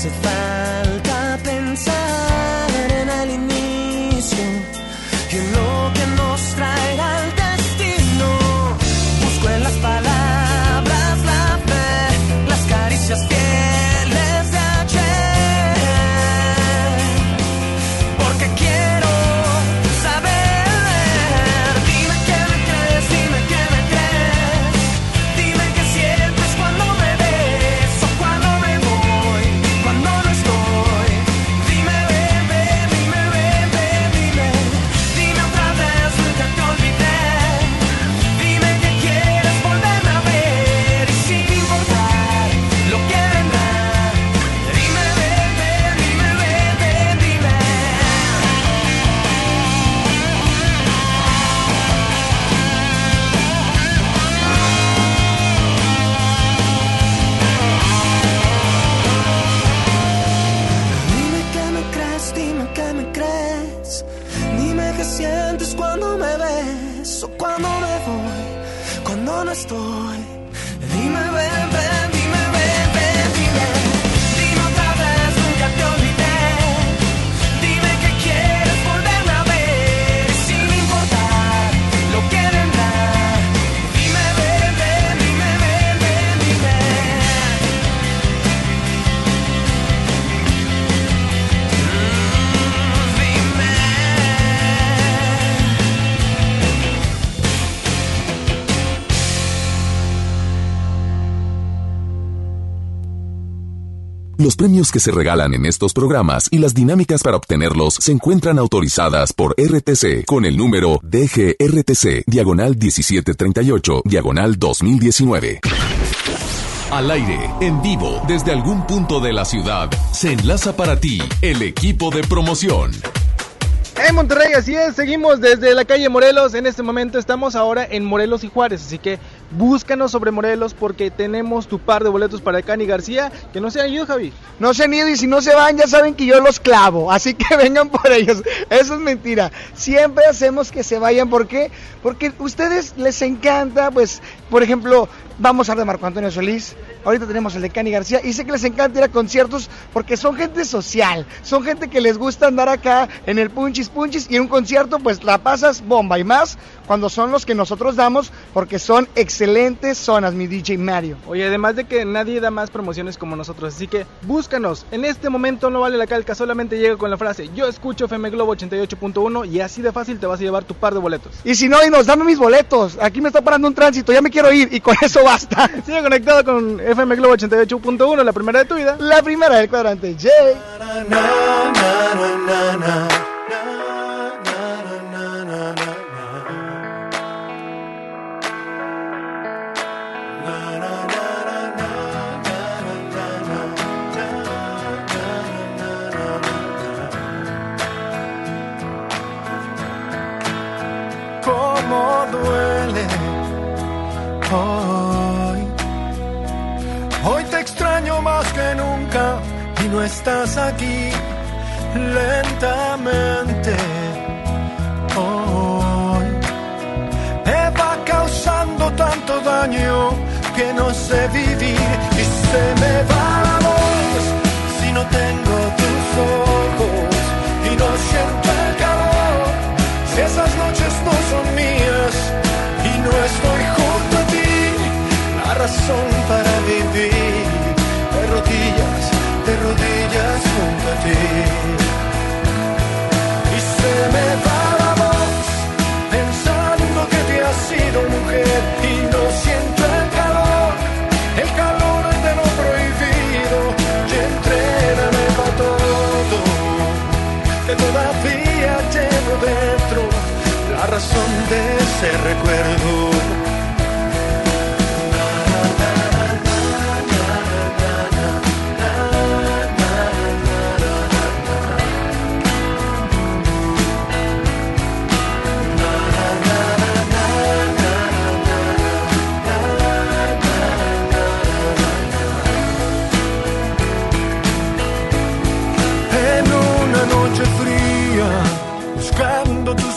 hace falta pensar en el inicio y en lo que nos trae. Premios que se regalan en estos programas y las dinámicas para obtenerlos se encuentran autorizadas por RTC con el número DGRTC, diagonal 1738, diagonal 2019. Al aire, en vivo, desde algún punto de la ciudad, se enlaza para ti el equipo de promoción. En Monterrey, así es, seguimos desde la calle Morelos. En este momento estamos ahora en Morelos y Juárez, así que búscanos sobre Morelos porque tenemos tu par de boletos para Cani García. Que no se han ido, Javi. No se han ido y si no se van ya saben que yo los clavo, así que vengan por ellos. Eso es mentira. Siempre hacemos que se vayan, ¿por qué? Porque a ustedes les encanta, pues, por ejemplo, vamos a hablar de Marco Antonio Solís, ahorita tenemos el de Cani García y sé que les encanta ir a conciertos porque son gente social, son gente que les gusta andar acá en el punchis punchis y en un concierto pues la pasas bomba y más cuando son los que nosotros damos porque son excelentes zonas, mi DJ Mario. Oye, además de que nadie da más promociones como nosotros, así que búscanos. En este momento no vale la calca, solamente llega con la frase yo escucho FM Globo 88.1 y así de fácil te vas a llevar tu par de boletos. Y si no, dinos, dame mis boletos. Aquí me está parando un tránsito, ya me quiero ir y con eso basta. Sigue conectado con FM Globo 88.1, la primera de tu vida. La primera del cuadrante. J. hoy. Hoy te extraño más que nunca y no estás aquí lentamente. Hoy me va causando tanto daño que no sé vivir y se me va Y se me va la voz pensando que te has sido mujer y no siento el calor, el calor de lo prohibido y entréname para todo. Que todavía llevo dentro la razón de ese recuerdo.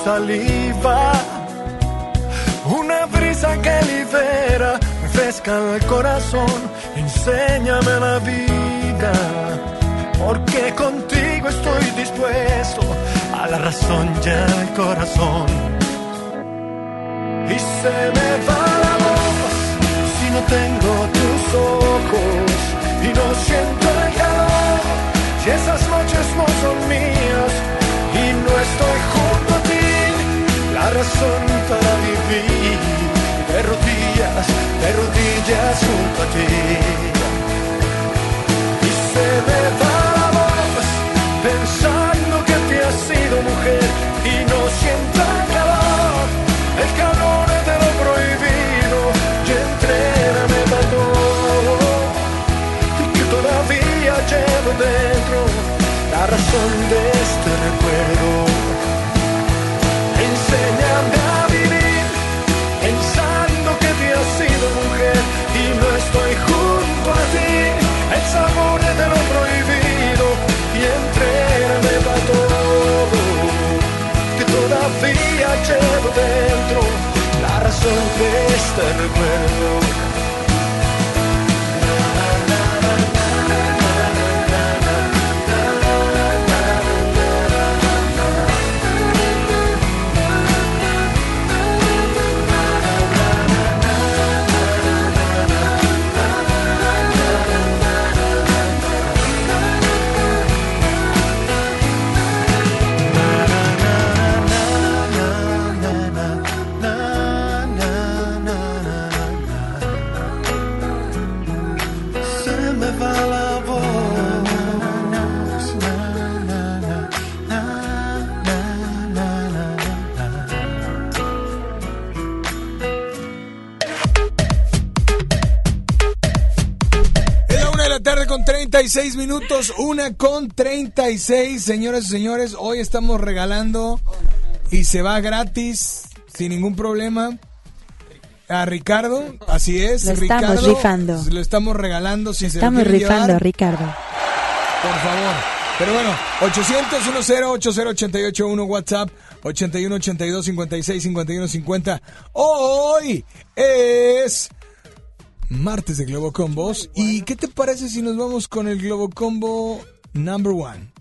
Saliva, una brisa que libera, refresca el corazón, enséñame la vida, porque contigo estoy dispuesto a la razón y al corazón. Y se me va la voz si no tengo tus ojos y no siento el calor. Si esas noches no son mías y no estoy junto la razón para vivir de rodillas, de rodillas junto a ti. Y se me va la voz pensando que te has sido mujer y no siento el calor, el calor de lo prohibido y entréname para todo y que todavía llevo dentro la razón de este recuerdo. llevo dentro, la razón que este recuerdo. 36 minutos, una con 36, señoras y señores. Hoy estamos regalando y se va gratis, sin ningún problema. A Ricardo, así es, Lo estamos Ricardo. rifando. Lo estamos regalando si se lo Estamos quieren rifando, llevar, Ricardo. por favor. Pero bueno, 800-10-80-881 WhatsApp, 81-82-56-51-50. Hoy es martes de Globo Combos. ¿Y qué te parece si nos vamos con el Globo Combo number one?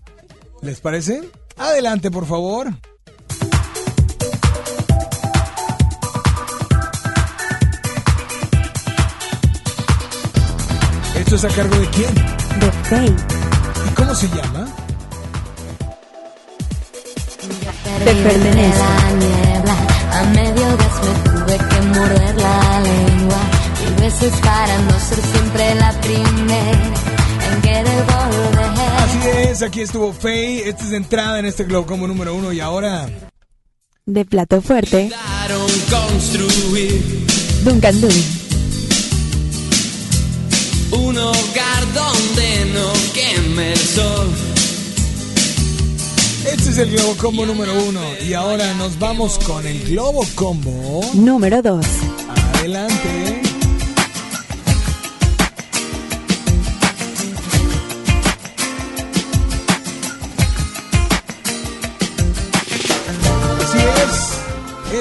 ¿Les parece? Adelante, por favor. ¿Esto es a cargo de quién? De Faye. ¿Y cómo se llama? Te pertenece. la niebla, a medio gas me tuve que morder la lengua. Veces para no ser siempre la primera en querer volver. Así es, aquí estuvo Faye. Esta es de entrada en este Globo Combo número uno. Y ahora, De plato fuerte, construir Duncan Dun. un hogar donde no queme el sol. este es el Globo Combo número uno. Y ahora nos vamos con el Globo Combo. Número 2. Adelante.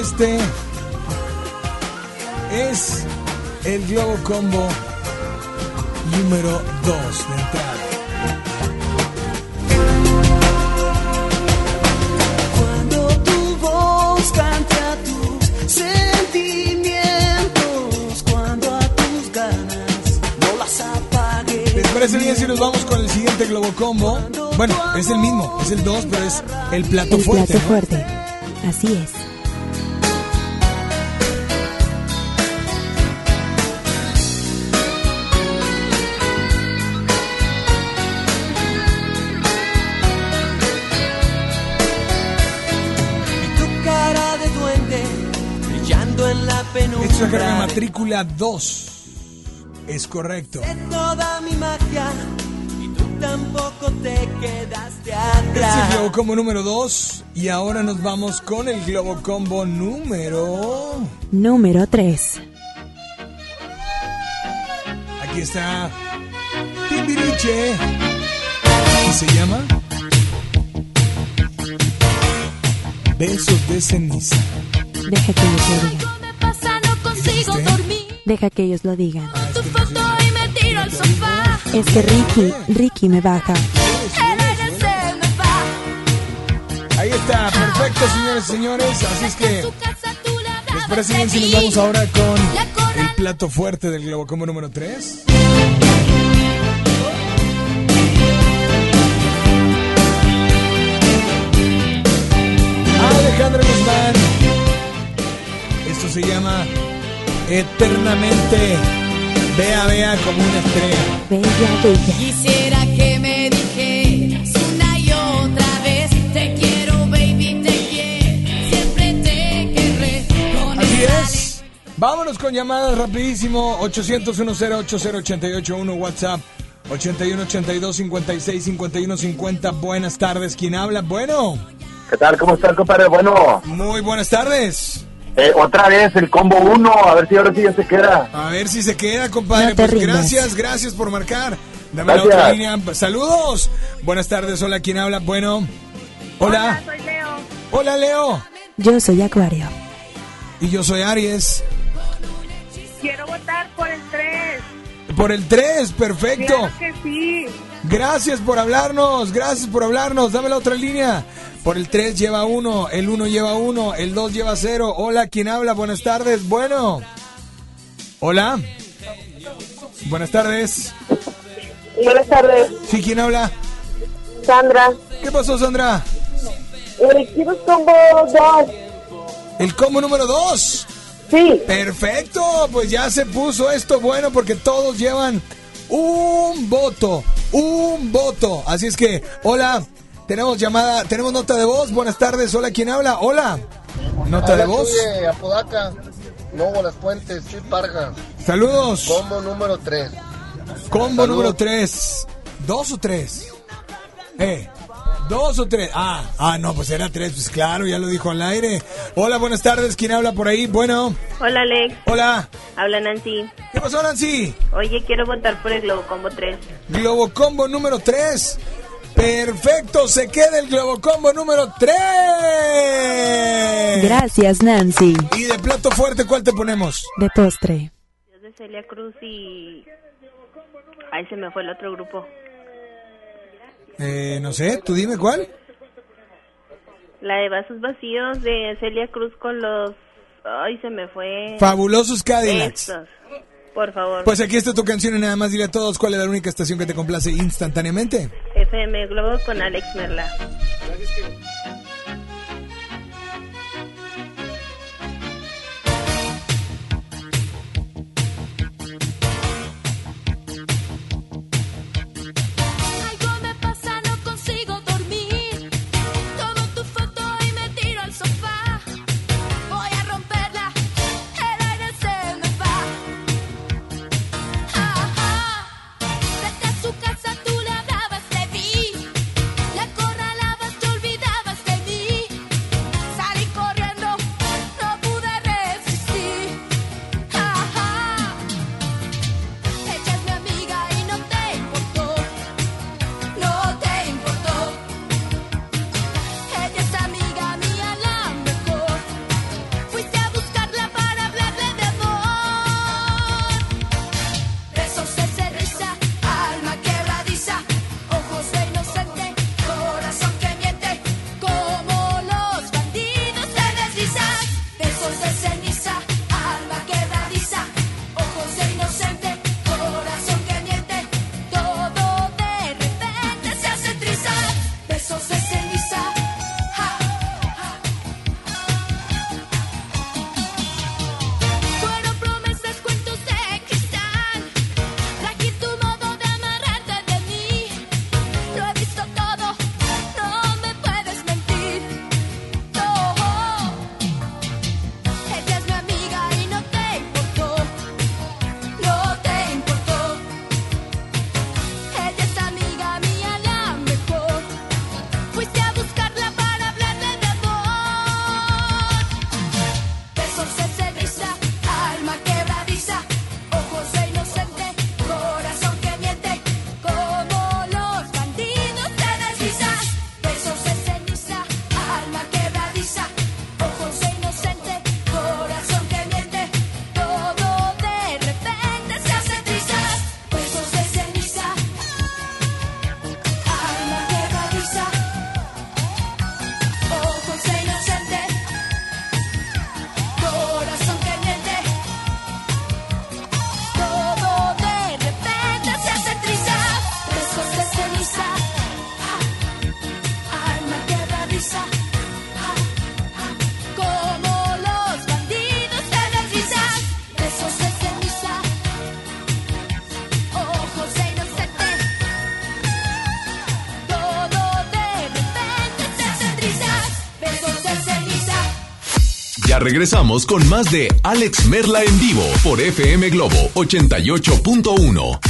Este es el Globo Combo número 2 de entrada. Cuando tu voz cante a tus sentimientos, cuando a tus ganas no las apagues. ¿Les parece bien si nos vamos con el siguiente Globo Combo? Bueno, es el mismo, es el 2, pero es el plato El fuerte. plato ¿no? fuerte. Así es. De matrícula 2. Es correcto. de toda mi magia y tú tampoco te quedaste Este es el atrás. Globo Combo número 2. Y ahora nos vamos con el Globo Combo número. Número 3. Aquí está. Timbiriche. ¿Y se llama? Besos de ceniza. Deja que ellos lo digan. Consigo dormir. Deja que ellos lo digan. Tu foto y me tiro al sofá. Es que Ricky, Ricky me baja. Ahí está, perfecto, señores y señores. Así es que. ¿Les parece bien si nos vamos ahora con el plato fuerte del Globo Combo número 3? Alejandro Guzmán. Esto se llama Eternamente. Vea, vea como una estrella. Bella, bella. Quisiera que me dijeras una y otra vez Te quiero, baby, te quiero Siempre te querré con Así es. Vámonos con llamadas rapidísimo. 800 881 WhatsApp. 81 82 56 51 50. Buenas tardes. ¿Quién habla? Bueno. ¿Qué tal? ¿Cómo estás, compadre? Bueno, Muy buenas tardes. Eh, otra vez el combo 1, a ver si ahora sí ya se queda. A ver si se queda, compadre. No pues rindas. gracias, gracias por marcar. Dame la Gracias. otra línea. Saludos. Buenas tardes. Hola, ¿quién habla? Bueno. Hola. soy Leo. Hola, Leo. Yo soy Acuario. Y yo soy Aries. Quiero votar por el 3. Por el 3, perfecto. Claro que sí. Gracias por hablarnos, gracias por hablarnos. Dame la otra línea. Por el 3 lleva 1, el 1 lleva 1, el 2 lleva 0. Hola, ¿quién habla? Buenas tardes. Bueno. Hola. Buenas tardes. Buenas tardes, Sí, ¿quién habla? Sandra. ¿Qué pasó, Sandra? Eh, quiero combo 2. El combo número 2. Sí. Perfecto, pues ya se puso esto bueno porque todos llevan un voto, un voto. Así es que, hola, tenemos llamada, tenemos nota de voz. Buenas tardes, hola, ¿quién habla? Hola. Nota de voz. Chuye, Apodaca, Lobo Las Puentes, Chuy Parga. Saludos. Combo número 3. Combo número 3. ¿Dos o tres? Eh, ¿dos o tres? Ah, ah, no, pues era tres, pues claro, ya lo dijo al aire. Hola, buenas tardes, ¿quién habla por ahí? Bueno. Hola, Alex. Hola. Habla Nancy. ¿Qué pasó, Nancy? Oye, quiero votar por el Globo Combo 3. Globo Combo número 3. Perfecto, se queda el Globo Combo número 3. Gracias, Nancy. Y de plato fuerte, ¿cuál te ponemos? De postre. Yo de Celia Cruz y... Ahí se me fue el otro grupo. Eh, no sé, tú dime cuál. La de Vasos Vacíos de Celia Cruz con los... Ay, se me fue... Fabulosos Cadillacs. Estos. Por favor. Pues aquí está tu canción y nada más dile a todos cuál es la única estación que te complace instantáneamente. FM Globo con Alex Merla. Algo regresamos con más de Alex Merla en vivo por FM Globo 88.1.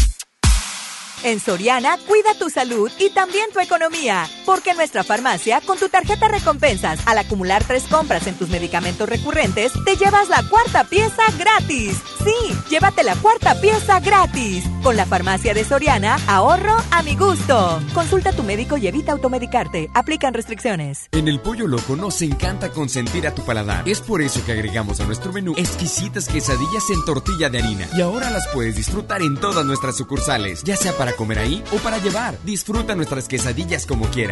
En Soriana, cuida tu salud y también tu economía. Porque en nuestra farmacia, con tu tarjeta recompensas, al acumular tres compras en tus medicamentos recurrentes, te llevas la cuarta pieza gratis. Sí, llévate la cuarta pieza gratis. Con la farmacia de Soriana, ahorro a mi gusto. Consulta a tu médico y evita automedicarte. Aplican restricciones. En el Pollo Loco nos encanta consentir a tu paladar. Es por eso que agregamos a nuestro menú exquisitas quesadillas en tortilla de harina. Y ahora las puedes disfrutar en todas nuestras sucursales, ya sea para comer ahí o para llevar. Disfruta nuestras quesadillas como quieras.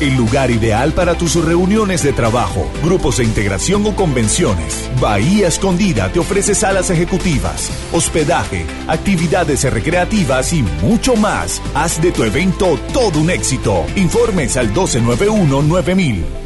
el lugar ideal para tus reuniones de trabajo, grupos de integración o convenciones. Bahía Escondida te ofrece salas ejecutivas, hospedaje, actividades recreativas y mucho más. Haz de tu evento todo un éxito. Informes al 1291-9000.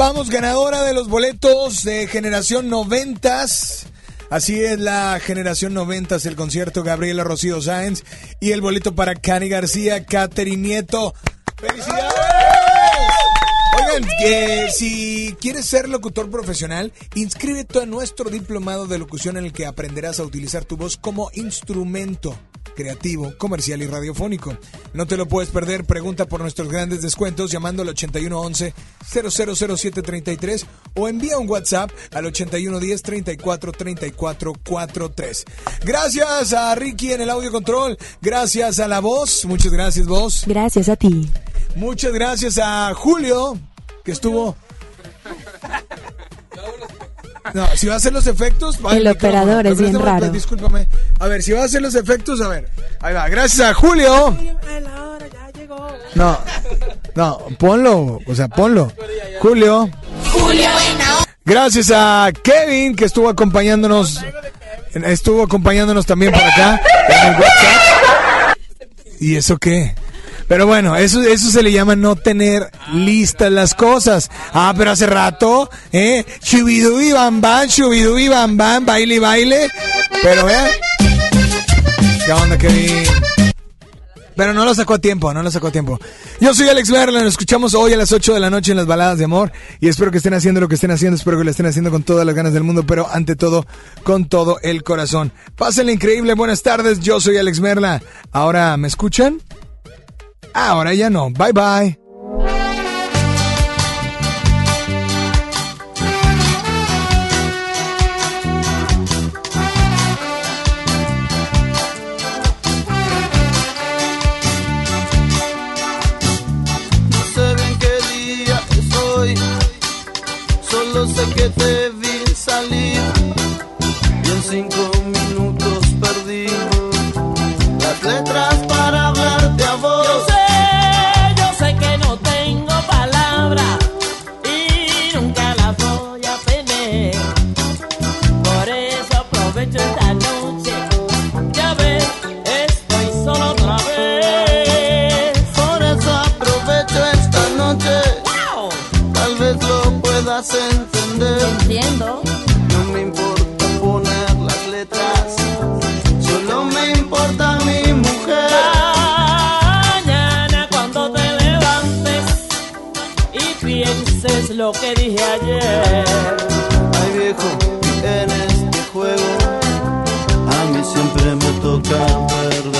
Vamos, ganadora de los boletos de generación noventas. Así es la generación noventas, el concierto Gabriela Rocío Sáenz y el boleto para Cani García, Catherine Nieto. ¡Felicidades! Oigan, si quieres ser locutor profesional, inscríbete a nuestro diplomado de locución en el que aprenderás a utilizar tu voz como instrumento creativo, comercial y radiofónico. No te lo puedes perder, pregunta por nuestros grandes descuentos llamando al 8111 000733 o envía un WhatsApp al 8110 34 34 43. Gracias a Ricky en el audio control, gracias a la voz, muchas gracias voz. Gracias a ti. Muchas gracias a Julio, que estuvo. No, si va a hacer los efectos. va El operador es bien Préstame, raro. Discúlpame. A ver, si va a hacer los efectos, a ver. Ahí va. Gracias a Julio. No, no, ponlo. O sea, ponlo. Julio. Gracias a Kevin, que estuvo acompañándonos. Estuvo acompañándonos también por acá. en el WhatsApp. ¿Y eso qué? Pero bueno, eso, eso se le llama no tener listas las cosas. Ah, pero hace rato, ¿eh? Chubidubi bam bam, chubidubi bam bam, baile baile. Pero vean. ¿Qué onda, Kevin? Pero no lo sacó a tiempo, no lo sacó a tiempo. Yo soy Alex Merla, nos escuchamos hoy a las 8 de la noche en las baladas de amor. Y espero que estén haciendo lo que estén haciendo, espero que lo estén haciendo con todas las ganas del mundo, pero ante todo, con todo el corazón. Pásenle increíble, buenas tardes, yo soy Alex Merla. Ahora, ¿me escuchan? Ahora ya no. Bye bye. Lo que dije ayer. Ay viejo, en este juego a mí siempre me toca perder.